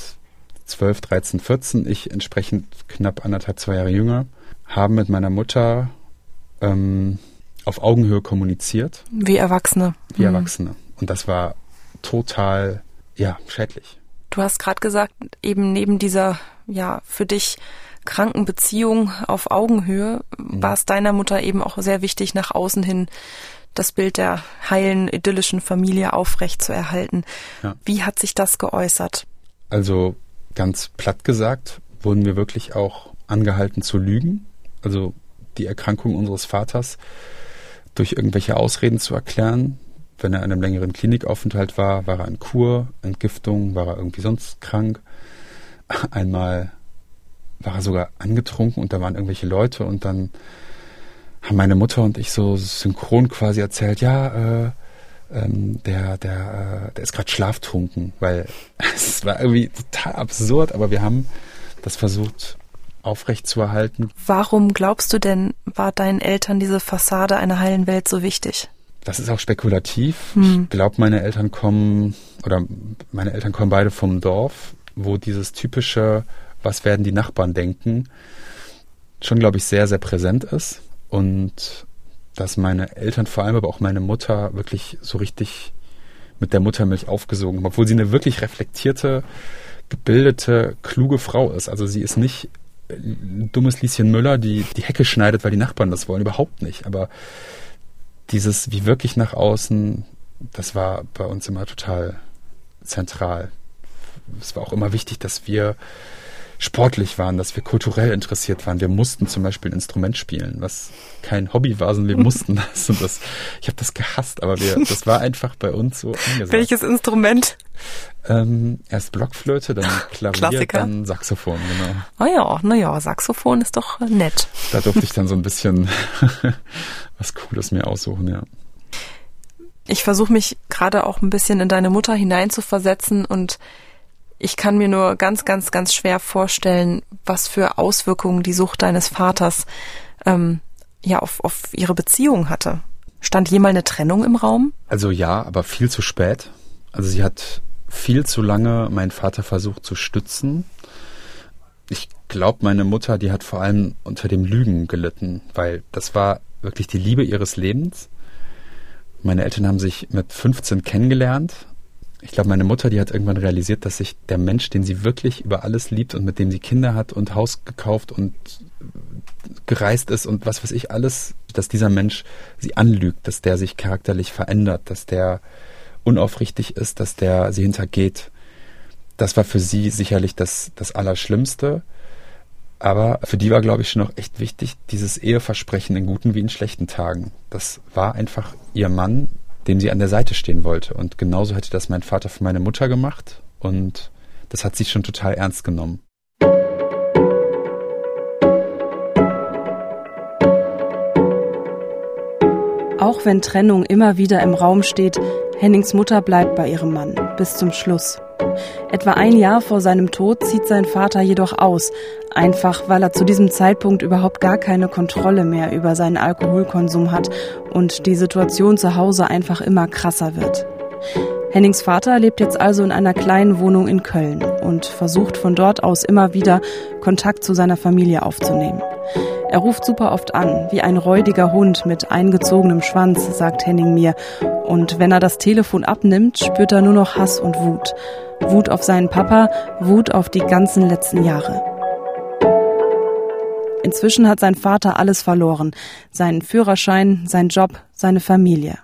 12, 13, 14, ich entsprechend knapp anderthalb, zwei Jahre jünger, haben mit meiner Mutter ähm, auf Augenhöhe kommuniziert. Wie Erwachsene. Wie mhm. Erwachsene. Und das war total ja, schädlich. Du hast gerade gesagt, eben neben dieser, ja, für dich kranken Beziehung auf Augenhöhe mhm. war es deiner Mutter eben auch sehr wichtig, nach außen hin das Bild der heilen, idyllischen Familie aufrecht zu erhalten. Ja. Wie hat sich das geäußert? Also ganz platt gesagt, wurden wir wirklich auch angehalten zu lügen. Also die Erkrankung unseres Vaters durch irgendwelche Ausreden zu erklären, wenn er in einem längeren Klinikaufenthalt war, war er in Kur, Entgiftung, war er irgendwie sonst krank. Einmal war er sogar angetrunken und da waren irgendwelche Leute und dann haben meine Mutter und ich so synchron quasi erzählt, ja, äh, ähm, der, der, äh, der ist gerade schlaftrunken, weil es war irgendwie total absurd, aber wir haben das versucht aufrechtzuerhalten. Warum glaubst du denn, war deinen Eltern diese Fassade einer heilen Welt so wichtig? Das ist auch spekulativ. Hm. Ich glaube, meine Eltern kommen, oder meine Eltern kommen beide vom Dorf, wo dieses typische, was werden die Nachbarn denken, schon, glaube ich, sehr, sehr präsent ist. Und dass meine Eltern, vor allem aber auch meine Mutter, wirklich so richtig mit der Muttermilch aufgesogen haben, obwohl sie eine wirklich reflektierte, gebildete, kluge Frau ist. Also sie ist nicht dummes Lieschen Müller, die die Hecke schneidet, weil die Nachbarn das wollen. Überhaupt nicht. Aber dieses wie wirklich nach außen, das war bei uns immer total zentral. Es war auch immer wichtig, dass wir sportlich waren, dass wir kulturell interessiert waren. Wir mussten zum Beispiel ein Instrument spielen, was kein Hobby war, sondern wir mussten das. Und das ich habe das gehasst, aber wir, das war einfach bei uns so angesagt. Welches Instrument? Ähm, erst Blockflöte, dann Klavier, Klassiker. dann Saxophon, genau. Oh ja, naja, Saxophon ist doch nett. Da durfte ich dann so ein bisschen was Cooles mir aussuchen, ja. Ich versuche mich gerade auch ein bisschen in deine Mutter hineinzuversetzen und ich kann mir nur ganz, ganz, ganz schwer vorstellen, was für Auswirkungen die Sucht deines Vaters ähm, ja auf, auf ihre Beziehung hatte. Stand jemals eine Trennung im Raum? Also ja, aber viel zu spät. Also sie hat viel zu lange meinen Vater versucht zu stützen. Ich glaube, meine Mutter, die hat vor allem unter dem Lügen gelitten, weil das war wirklich die Liebe ihres Lebens. Meine Eltern haben sich mit 15 kennengelernt ich glaube, meine Mutter, die hat irgendwann realisiert, dass sich der Mensch, den sie wirklich über alles liebt und mit dem sie Kinder hat und Haus gekauft und gereist ist und was weiß ich alles, dass dieser Mensch sie anlügt, dass der sich charakterlich verändert, dass der unaufrichtig ist, dass der sie hintergeht. Das war für sie sicherlich das, das Allerschlimmste. Aber für die war, glaube ich, schon noch echt wichtig, dieses Eheversprechen in guten wie in schlechten Tagen. Das war einfach ihr Mann, dem sie an der Seite stehen wollte. Und genauso hätte das mein Vater für meine Mutter gemacht. Und das hat sie schon total ernst genommen. Auch wenn Trennung immer wieder im Raum steht, Hennings Mutter bleibt bei ihrem Mann bis zum Schluss. Etwa ein Jahr vor seinem Tod zieht sein Vater jedoch aus, einfach weil er zu diesem Zeitpunkt überhaupt gar keine Kontrolle mehr über seinen Alkoholkonsum hat und die Situation zu Hause einfach immer krasser wird. Hennings Vater lebt jetzt also in einer kleinen Wohnung in Köln und versucht von dort aus immer wieder Kontakt zu seiner Familie aufzunehmen. Er ruft super oft an, wie ein räudiger Hund mit eingezogenem Schwanz, sagt Henning mir. Und wenn er das Telefon abnimmt, spürt er nur noch Hass und Wut. Wut auf seinen Papa, Wut auf die ganzen letzten Jahre. Inzwischen hat sein Vater alles verloren. Seinen Führerschein, seinen Job, seine Familie.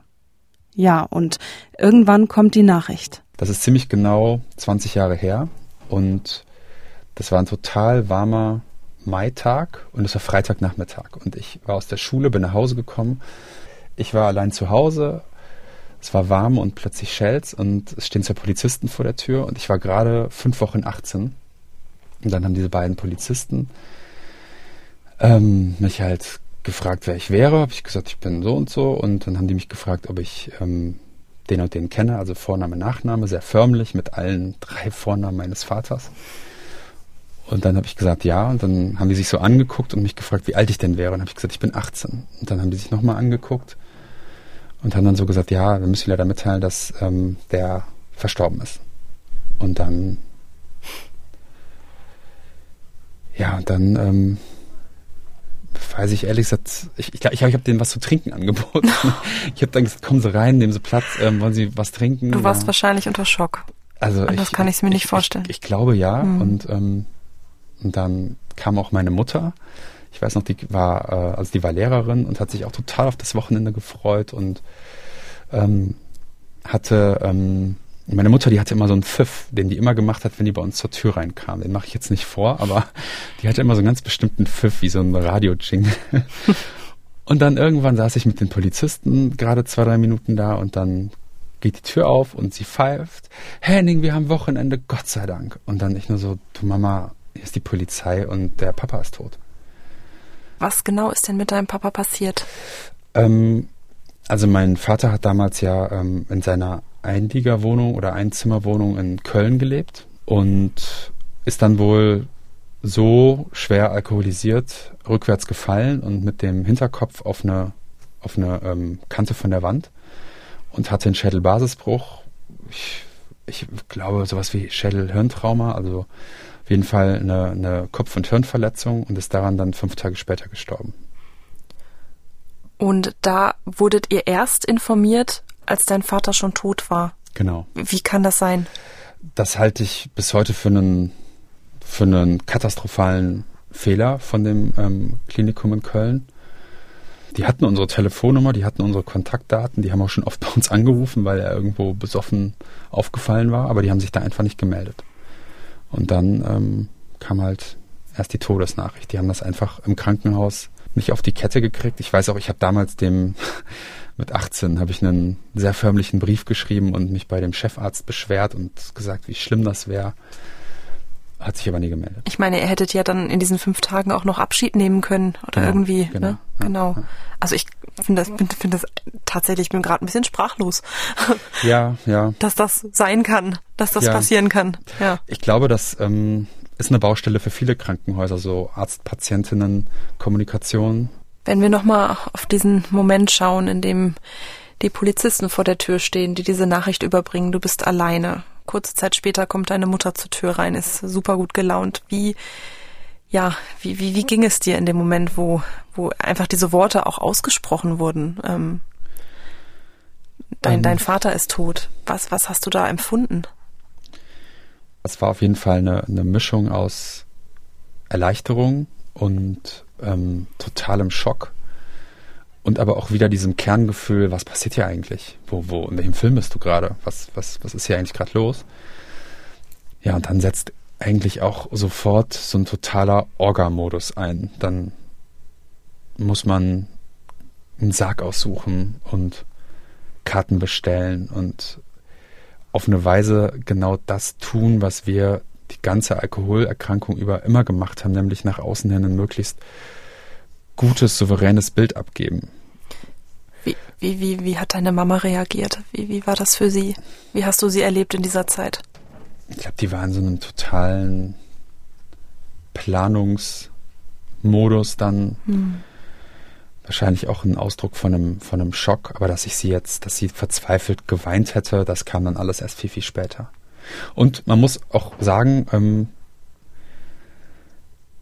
Ja, und irgendwann kommt die Nachricht. Das ist ziemlich genau 20 Jahre her und das war ein total warmer Maitag und es war Freitagnachmittag. Und ich war aus der Schule, bin nach Hause gekommen. Ich war allein zu Hause. Es war warm und plötzlich schellt's und es stehen zwei Polizisten vor der Tür und ich war gerade fünf Wochen 18. Und dann haben diese beiden Polizisten ähm, mich halt gefragt, wer ich wäre. Habe ich gesagt, ich bin so und so. Und dann haben die mich gefragt, ob ich ähm, den und den kenne, also Vorname, Nachname, sehr förmlich mit allen drei Vornamen meines Vaters. Und dann habe ich gesagt, ja. Und dann haben die sich so angeguckt und mich gefragt, wie alt ich denn wäre. Und habe ich gesagt, ich bin 18. Und dann haben die sich nochmal angeguckt und haben dann so gesagt, ja, wir müssen leider mitteilen, dass ähm, der verstorben ist. Und dann, ja, und dann ähm, weiß ich ehrlich gesagt, ich glaube, ich, ich, ich habe denen was zu trinken angeboten. ich habe dann gesagt, kommen Sie rein, nehmen Sie Platz, ähm, wollen Sie was trinken? Du warst ja. wahrscheinlich unter Schock. Also das kann ich mir nicht vorstellen. Ich, glaube ja. Mhm. Und ähm, und dann kam auch meine Mutter. Ich weiß noch, die war, äh, also die war Lehrerin und hat sich auch total auf das Wochenende gefreut und ähm, hatte, ähm, meine Mutter, die hatte immer so einen Pfiff, den die immer gemacht hat, wenn die bei uns zur Tür reinkam. Den mache ich jetzt nicht vor, aber die hatte immer so einen ganz bestimmten Pfiff, wie so ein Radio-Jingle. und dann irgendwann saß ich mit den Polizisten gerade zwei, drei Minuten da und dann geht die Tür auf und sie pfeift. Henning, wir haben Wochenende, Gott sei Dank. Und dann ich nur so, du Mama, hier ist die Polizei und der Papa ist tot. Was genau ist denn mit deinem Papa passiert? Ähm, also mein Vater hat damals ja ähm, in seiner Einliegerwohnung oder Einzimmerwohnung in Köln gelebt und ist dann wohl so schwer alkoholisiert rückwärts gefallen und mit dem Hinterkopf auf eine, auf eine ähm, Kante von der Wand und hatte einen Schädelbasisbruch. Ich, ich glaube, sowas wie Schädelhirntrauma, also auf jeden Fall eine, eine Kopf- und Hirnverletzung und ist daran dann fünf Tage später gestorben. Und da wurdet ihr erst informiert, als dein Vater schon tot war. Genau. Wie kann das sein? Das halte ich bis heute für einen, für einen katastrophalen Fehler von dem ähm, Klinikum in Köln. Die hatten unsere Telefonnummer, die hatten unsere Kontaktdaten, die haben auch schon oft bei uns angerufen, weil er irgendwo besoffen aufgefallen war, aber die haben sich da einfach nicht gemeldet. Und dann ähm, kam halt erst die Todesnachricht. Die haben das einfach im Krankenhaus nicht auf die Kette gekriegt. Ich weiß auch, ich habe damals dem mit 18 habe ich einen sehr förmlichen Brief geschrieben und mich bei dem Chefarzt beschwert und gesagt, wie schlimm das wäre. Hat sich aber nie gemeldet. Ich meine, ihr hättet ja dann in diesen fünf Tagen auch noch Abschied nehmen können oder Genau, irgendwie. genau, ne? ja, genau. ja. Also ich finde das, finde find das tatsächlich, ich bin gerade ein bisschen sprachlos, Ja, ja. dass das sein kann, dass das Ja. passieren kann. Ja. Ich glaube, das ähm, ist eine Baustelle für viele Krankenhäuser, so Arzt-Patientinnen-Kommunikation. Wenn wir nochmal auf diesen Moment schauen, in dem die Polizisten vor der Tür stehen, die diese Nachricht überbringen, du bist alleine. Kurze Zeit später kommt deine Mutter zur Tür rein, ist super gut gelaunt. Wie, ja, wie, wie, wie ging es dir in dem Moment, wo, wo einfach diese Worte auch ausgesprochen wurden? Ähm, dein, Ähm. dein Vater ist tot. Was, was hast du da empfunden? Es war auf jeden Fall eine, eine Mischung aus Erleichterung und ähm, totalem Schock. Und aber auch wieder diesem Kerngefühl, was passiert hier eigentlich? Wo, wo, in welchem Film bist du gerade? Was, was, was ist hier eigentlich gerade los? Ja, und dann setzt eigentlich auch sofort so ein totaler Orga-Modus ein. Dann muss man einen Sarg aussuchen und Karten bestellen und auf eine Weise genau das tun, was wir die ganze Alkoholerkrankung über immer gemacht haben, nämlich nach außen hin ein möglichst gutes, souveränes Bild abgeben. Wie, wie, wie, wie hat deine Mama reagiert? Wie, wie war das für sie? Wie hast du sie erlebt in dieser Zeit? Ich glaube, die waren in so einem totalen Planungsmodus dann. Wahrscheinlich auch ein Ausdruck von einem, von einem Schock, aber dass ich sie jetzt, dass sie verzweifelt geweint hätte, das kam dann alles erst viel, viel später. Und man muss auch sagen, ähm,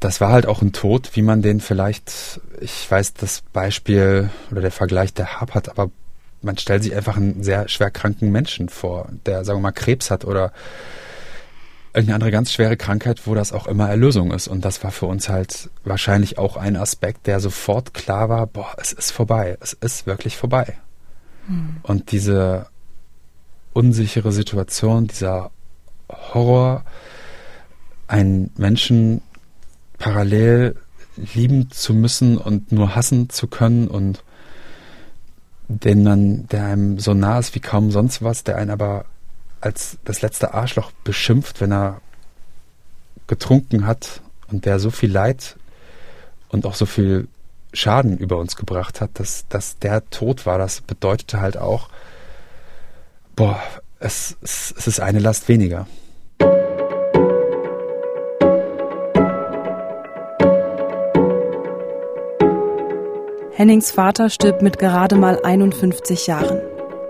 das war halt auch ein Tod, wie man den vielleicht, ich weiß das Beispiel oder der Vergleich, der hapert, aber man stellt sich einfach einen sehr schwer kranken Menschen vor, der, sagen wir mal, Krebs hat oder irgendeine andere ganz schwere Krankheit, wo das auch immer Erlösung ist. Und das war für uns halt wahrscheinlich auch ein Aspekt, der sofort klar war, boah, es ist vorbei, es ist wirklich vorbei. Und diese unsichere Situation, dieser Horror, einen Menschen parallel lieben zu müssen und nur hassen zu können und den man, der einem so nah ist wie kaum sonst was, der einen aber als das letzte Arschloch beschimpft, wenn er getrunken hat und der so viel Leid und auch so viel Schaden über uns gebracht hat, dass, dass der tot war, das bedeutete halt auch, boah, es, es, es ist eine Last weniger. Hennings Vater stirbt mit gerade mal 51 Jahren.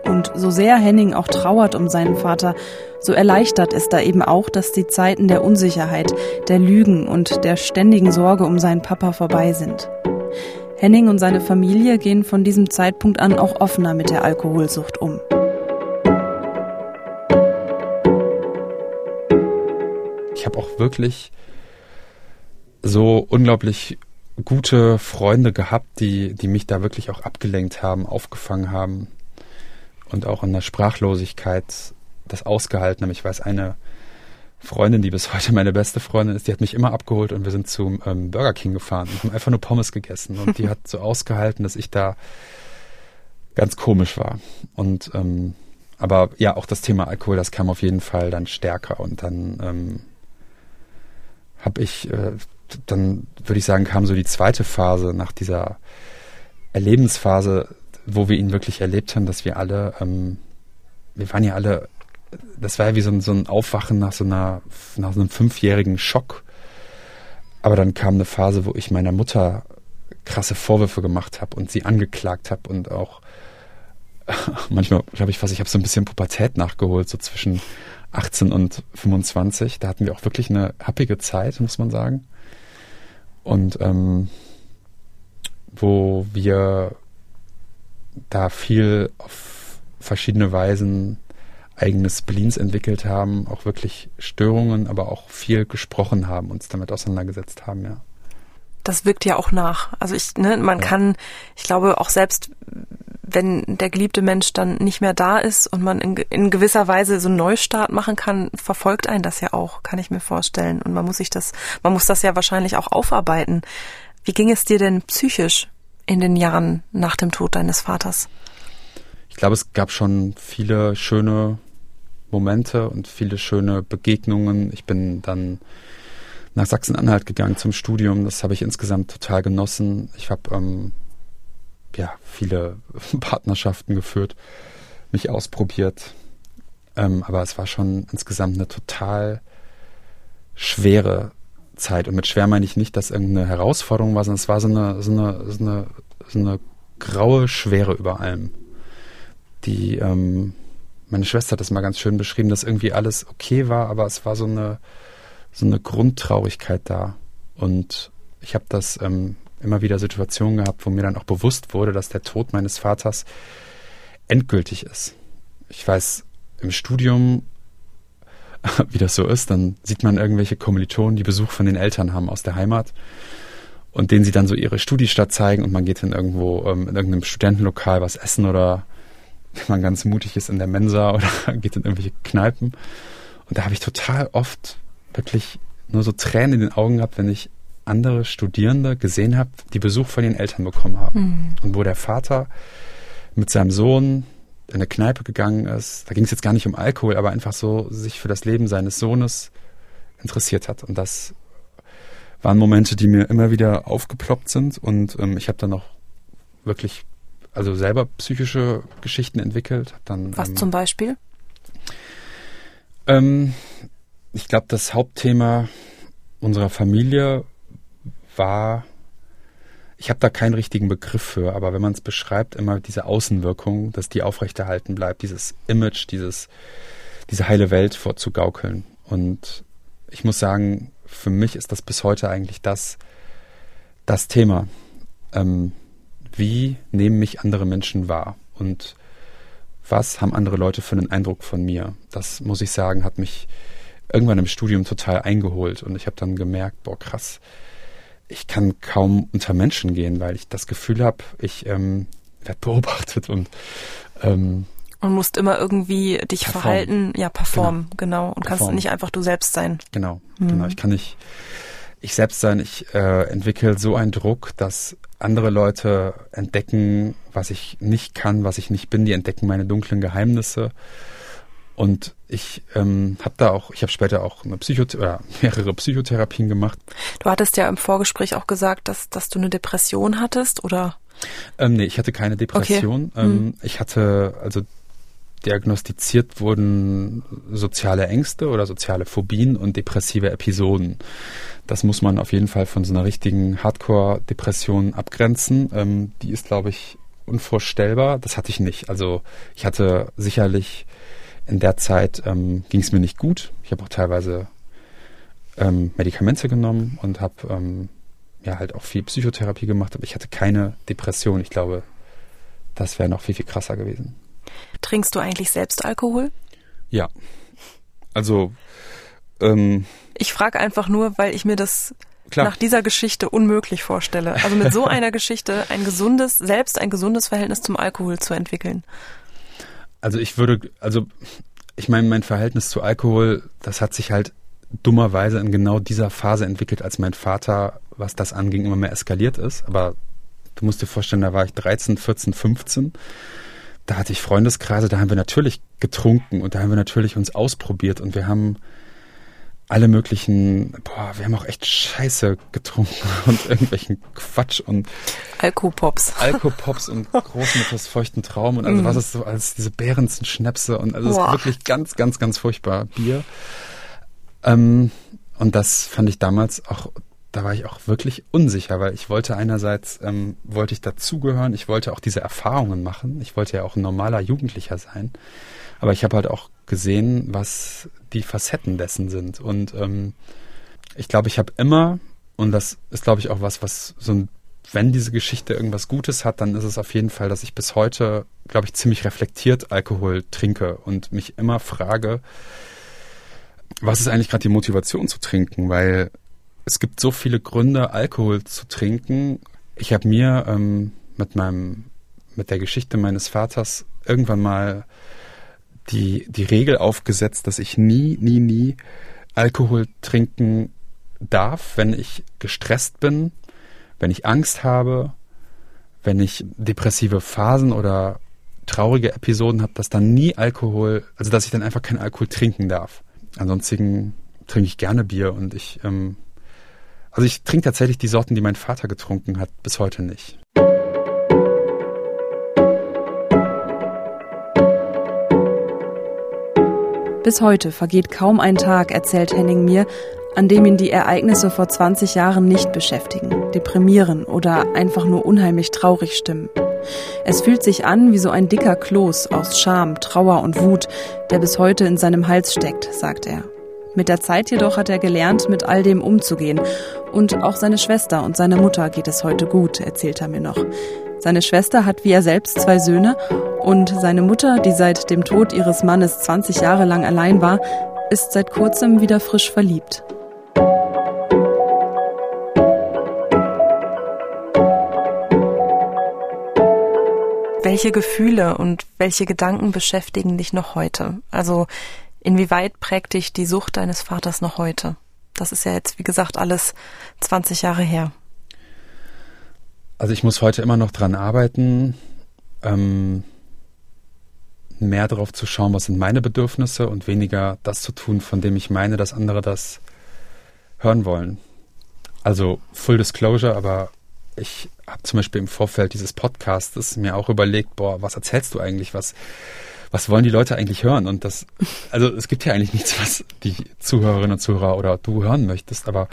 Und so sehr Henning auch trauert um seinen Vater, so erleichtert ist da eben auch, dass die Zeiten der Unsicherheit, der Lügen und der ständigen Sorge um seinen Papa vorbei sind. Henning und seine Familie gehen von diesem Zeitpunkt an auch offener mit der Alkoholsucht um. Ich habe auch wirklich so unglaublich gute Freunde gehabt, die, die mich da wirklich auch abgelenkt haben, aufgefangen haben und auch in der Sprachlosigkeit das ausgehalten haben. Ich weiß, eine Freundin, die bis heute meine beste Freundin ist, die hat mich immer abgeholt und wir sind zum ähm, Burger King gefahren und haben einfach nur Pommes gegessen. Und die hat so ausgehalten, dass ich da ganz komisch war. Und ähm, aber ja, auch das Thema Alkohol, das kam auf jeden Fall dann stärker und dann ähm, habe ich, äh, dann würde ich sagen, kam so die zweite Phase nach dieser Erlebensphase, wo wir ihn wirklich erlebt haben, dass wir alle, ähm, wir waren ja alle, das war ja wie so ein, so ein Aufwachen nach so einer, nach so einem fünfjährigen Schock. Aber dann kam eine Phase, wo ich meiner Mutter krasse Vorwürfe gemacht habe und sie angeklagt habe und auch manchmal, glaube ich, fast, ich habe so ein bisschen Pubertät nachgeholt, so zwischen 18 und 25. Da hatten wir auch wirklich eine happige Zeit, muss man sagen. Und ähm, wo wir da viel auf verschiedene Weisen eigene Spleens entwickelt haben, auch wirklich Störungen, aber auch viel gesprochen haben, uns damit auseinandergesetzt haben, ja. Das wirkt ja auch nach. Also ich, ne, man ja. kann, ich glaube auch selbst, wenn der geliebte Mensch dann nicht mehr da ist und man in, in gewisser Weise so einen Neustart machen kann, verfolgt einen das ja auch, kann ich mir vorstellen. Und man muss sich das, man muss das ja wahrscheinlich auch aufarbeiten. Wie ging es dir denn psychisch in den Jahren nach dem Tod deines Vaters? Ich glaube, es gab schon viele schöne Momente und viele schöne Begegnungen. Ich bin dann nach Sachsen-Anhalt gegangen zum Studium. Das habe ich insgesamt total genossen. Ich habe ähm, ja viele Partnerschaften geführt, mich ausprobiert. Ähm, aber es war schon insgesamt eine total schwere Zeit. Und mit schwer meine ich nicht, dass irgendeine Herausforderung war, sondern es war so eine, so eine, so eine, so eine graue Schwere über allem. Die, ähm, meine Schwester hat das mal ganz schön beschrieben, dass irgendwie alles okay war, aber es war so eine, so eine Grundtraurigkeit da. Und ich habe das ähm, immer wieder Situationen gehabt, wo mir dann auch bewusst wurde, dass der Tod meines Vaters endgültig ist. Ich weiß, im Studium wie das so ist, dann sieht man irgendwelche Kommilitonen, die Besuch von den Eltern haben aus der Heimat und denen sie dann so ihre Studiestadt zeigen und man geht dann irgendwo ähm, in irgendeinem Studentenlokal was essen oder wenn man ganz mutig ist in der Mensa oder geht in irgendwelche Kneipen. Und da habe ich total oft wirklich nur so Tränen in den Augen gehabt, wenn ich andere Studierende gesehen habe, die Besuch von den Eltern bekommen haben. Mhm. Und wo der Vater mit seinem Sohn in eine Kneipe gegangen ist. Da ging es jetzt gar nicht um Alkohol, aber einfach so sich für das Leben seines Sohnes interessiert hat. Und das waren Momente, die mir immer wieder aufgeploppt sind. Und ähm, ich habe dann auch wirklich, also selber psychische Geschichten entwickelt. Dann, Was ähm, zum Beispiel? Ähm, ich glaube, das Hauptthema unserer Familie war ich habe da keinen richtigen Begriff für, aber wenn man es beschreibt, immer diese Außenwirkung, dass die aufrechterhalten bleibt, dieses Image, dieses, diese heile Welt vorzugaukeln. Und ich muss sagen, für mich ist das bis heute eigentlich das, das Thema. Ähm, wie nehmen mich andere Menschen wahr? Und was haben andere Leute für einen Eindruck von mir? Das muss ich sagen, hat mich irgendwann im Studium total eingeholt. Und ich habe dann gemerkt, boah, krass, ich kann kaum unter Menschen gehen, weil ich das Gefühl habe, ich ähm, werde beobachtet und ähm, und musst immer irgendwie dich perform. verhalten, ja, performen, genau. genau. Und perform. kannst nicht einfach du selbst sein. Genau, mhm. genau. Ich kann nicht ich selbst sein. Ich äh, entwickle so einen Druck, dass andere Leute entdecken, was ich nicht kann, was ich nicht bin. Die entdecken meine dunklen Geheimnisse. Und ich ähm, habe da auch, ich habe später auch eine Psychot oder mehrere Psychotherapien gemacht. Du hattest ja im Vorgespräch auch gesagt, dass, dass du eine Depression hattest, oder? Ähm, nee, ich hatte keine Depression. Okay. Ähm, hm. Ich hatte, also diagnostiziert wurden soziale Ängste oder soziale Phobien und depressive Episoden. Das muss man auf jeden Fall von so einer richtigen Hardcore-Depression abgrenzen. Ähm, die ist, glaube ich, unvorstellbar. Das hatte ich nicht. Also ich hatte sicherlich in der Zeit ähm, ging es mir nicht gut. Ich habe auch teilweise ähm, Medikamente genommen und habe ähm, ja halt auch viel Psychotherapie gemacht, aber ich hatte keine Depression. Ich glaube, das wäre noch viel, viel krasser gewesen. Trinkst du eigentlich selbst Alkohol? Ja. Also ähm, ich frage einfach nur, weil ich mir das Klar. nach dieser Geschichte unmöglich vorstelle. Also mit so einer Geschichte ein gesundes, selbst ein gesundes Verhältnis zum Alkohol zu entwickeln. Also ich würde, also ich meine, mein Verhältnis zu Alkohol, das hat sich halt dummerweise in genau dieser Phase entwickelt, als mein Vater, was das anging, immer mehr eskaliert ist. Aber du musst dir vorstellen, da war ich 13, 14, 15. da hatte ich Freundeskreise, da haben wir natürlich getrunken und da haben wir natürlich uns ausprobiert und wir haben alle möglichen, boah, wir haben auch echt Scheiße getrunken und irgendwelchen Quatsch und Alkopops. Alkopops und Großmutters feuchten Traum und also mm. was ist so als diese Bärensen Schnäpse und also es ist wirklich ganz, ganz, ganz furchtbar Bier. Ähm, und das fand ich damals auch, da war ich auch wirklich unsicher, weil ich wollte einerseits, ähm, wollte ich dazugehören, ich wollte auch diese Erfahrungen machen, ich wollte ja auch ein normaler Jugendlicher sein, aber ich habe halt auch gesehen, was die Facetten dessen sind und ähm, ich glaube, ich habe immer, und das ist glaube ich auch was, was so ein wenn diese Geschichte irgendwas Gutes hat, dann ist es auf jeden Fall, dass ich bis heute, glaube ich, ziemlich reflektiert Alkohol trinke und mich immer frage, was ist eigentlich gerade die Motivation zu trinken? Weil es gibt so viele Gründe, Alkohol zu trinken. Ich habe mir ähm, mit meinem, mit der Geschichte meines Vaters irgendwann mal die, die Regel aufgesetzt, dass ich nie, nie, nie Alkohol trinken darf, wenn ich gestresst bin, wenn ich Angst habe, wenn ich depressive Phasen oder traurige Episoden habe, dass dann nie Alkohol, also dass ich dann einfach keinen Alkohol trinken darf. Ansonsten trinke ich gerne Bier und ich, ähm, also ich trinke tatsächlich die Sorten, die mein Vater getrunken hat, bis heute nicht. Bis heute vergeht kaum ein Tag, erzählt Henning mir, an dem ihn die Ereignisse vor 20 Jahren nicht beschäftigen, deprimieren oder einfach nur unheimlich traurig stimmen. Es fühlt sich an wie so ein dicker Kloß aus Scham, Trauer und Wut, der bis heute in seinem Hals steckt, sagt er. Mit der Zeit jedoch hat er gelernt, mit all dem umzugehen. Und auch seine Schwester und seine Mutter geht es heute gut, erzählt er mir noch. Seine Schwester hat wie er selbst zwei Söhne und seine Mutter, die seit dem Tod ihres Mannes 20 Jahre lang allein war, ist seit kurzem wieder frisch verliebt. Welche Gefühle und welche Gedanken beschäftigen dich noch heute? Also inwieweit prägt dich die Sucht deines Vaters noch heute? Das ist ja jetzt, wie gesagt, alles 20 Jahre her. Also ich muss heute immer noch dran arbeiten, ähm, mehr darauf zu schauen, was sind meine Bedürfnisse und weniger das zu tun, von dem ich meine, dass andere das hören wollen. Also Full Disclosure, aber ich habe zum Beispiel im Vorfeld dieses Podcasts mir auch überlegt, boah, was erzählst du eigentlich? Was, was wollen die Leute eigentlich hören? Und das, also es gibt ja eigentlich nichts, was die Zuhörerinnen und Zuhörer oder du hören möchtest, aber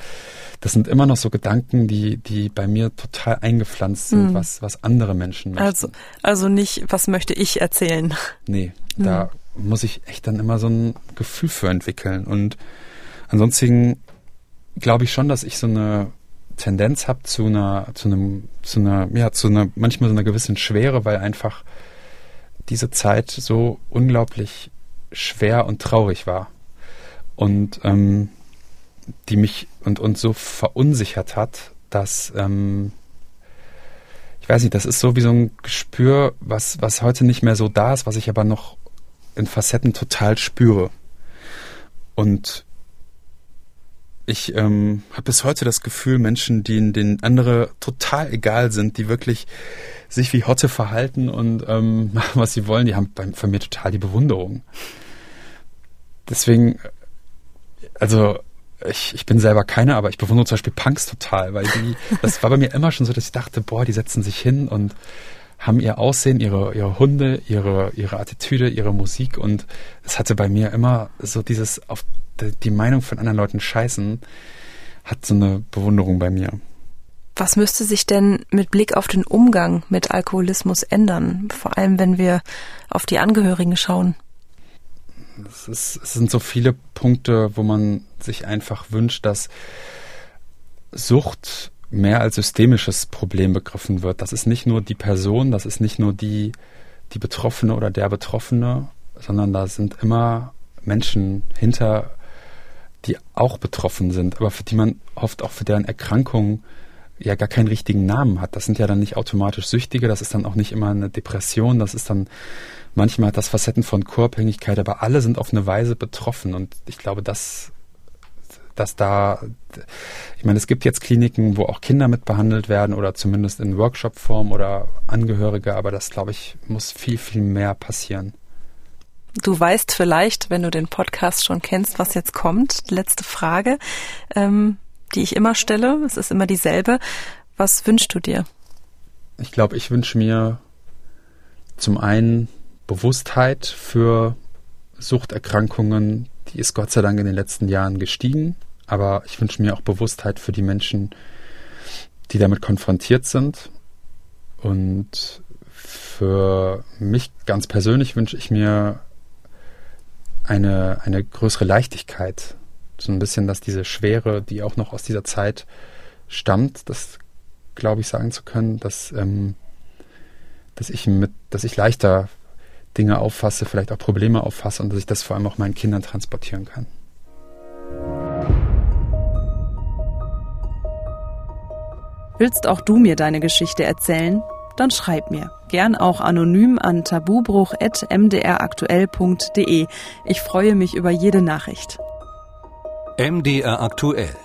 das sind immer noch so Gedanken, die, die bei mir total eingepflanzt sind, mhm. was, was andere Menschen möchten. Also, also nicht, was möchte ich erzählen? Nee, mhm. da muss ich echt dann immer so ein Gefühl für entwickeln. Und ansonsten glaube ich schon, dass ich so eine Tendenz habe zu einer, zu einem, zu einer, ja, zu einer, manchmal so einer gewissen Schwere, weil einfach diese Zeit so unglaublich schwer und traurig war. Und ähm, die mich und uns so verunsichert hat, dass ähm, ich weiß nicht, das ist so wie so ein Gespür, was, was heute nicht mehr so da ist, was ich aber noch in Facetten total spüre. Und ich ähm, habe bis heute das Gefühl, Menschen, denen, denen andere total egal sind, die wirklich sich wie Hotte verhalten und ähm, machen, was sie wollen, die haben bei, von mir total die Bewunderung. Deswegen, also ich, ich bin selber keiner, aber ich bewundere zum Beispiel Punks total, weil die, das war bei mir immer schon so, dass ich dachte, boah, die setzen sich hin und haben ihr Aussehen, ihre, ihre Hunde, ihre, ihre Attitüde, ihre Musik und es hatte bei mir immer so dieses auf die Meinung von anderen Leuten scheißen, hat so eine Bewunderung bei mir. Was müsste sich denn mit Blick auf den Umgang mit Alkoholismus ändern? Vor allem, wenn wir auf die Angehörigen schauen. Es, ist, es sind so viele Punkte, wo man sich einfach wünscht, dass Sucht mehr als systemisches Problem begriffen wird. Das ist nicht nur die Person, das ist nicht nur die, die Betroffene oder der Betroffene, sondern da sind immer Menschen hinter, die auch betroffen sind, aber für die man oft auch für deren Erkrankung ja gar keinen richtigen Namen hat. Das sind ja dann nicht automatisch Süchtige, das ist dann auch nicht immer eine Depression, das ist dann manchmal das Facetten von Co-Abhängigkeit, aber alle sind auf eine Weise betroffen und ich glaube, das dass da, ich meine, es gibt jetzt Kliniken, wo auch Kinder mit behandelt werden oder zumindest in Workshop-Form oder Angehörige, aber das, glaube ich, muss viel, viel mehr passieren. Du weißt vielleicht, wenn du den Podcast schon kennst, was jetzt kommt. Letzte Frage, ähm, die ich immer stelle. Es ist immer dieselbe. Was wünschst du dir? Ich glaube, ich wünsche mir zum einen Bewusstheit für Suchterkrankungen, die ist Gott sei Dank in den letzten Jahren gestiegen. Aber ich wünsche mir auch Bewusstheit für die Menschen, die damit konfrontiert sind. Und für mich ganz persönlich wünsche ich mir eine, eine größere Leichtigkeit. So ein bisschen, dass diese Schwere, die auch noch aus dieser Zeit stammt, das glaube ich sagen zu können, dass, ähm, dass ich mit, dass ich leichter Dinge auffasse, vielleicht auch Probleme auffasse und dass ich das vor allem auch meinen Kindern transportieren kann. Willst auch du mir deine Geschichte erzählen? Dann schreib mir. Gern auch anonym an tabubruch.mdraktuell.de. Ich freue mich über jede Nachricht. MDR aktuell.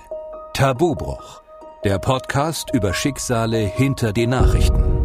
Tabubruch. Der Podcast über Schicksale hinter den Nachrichten.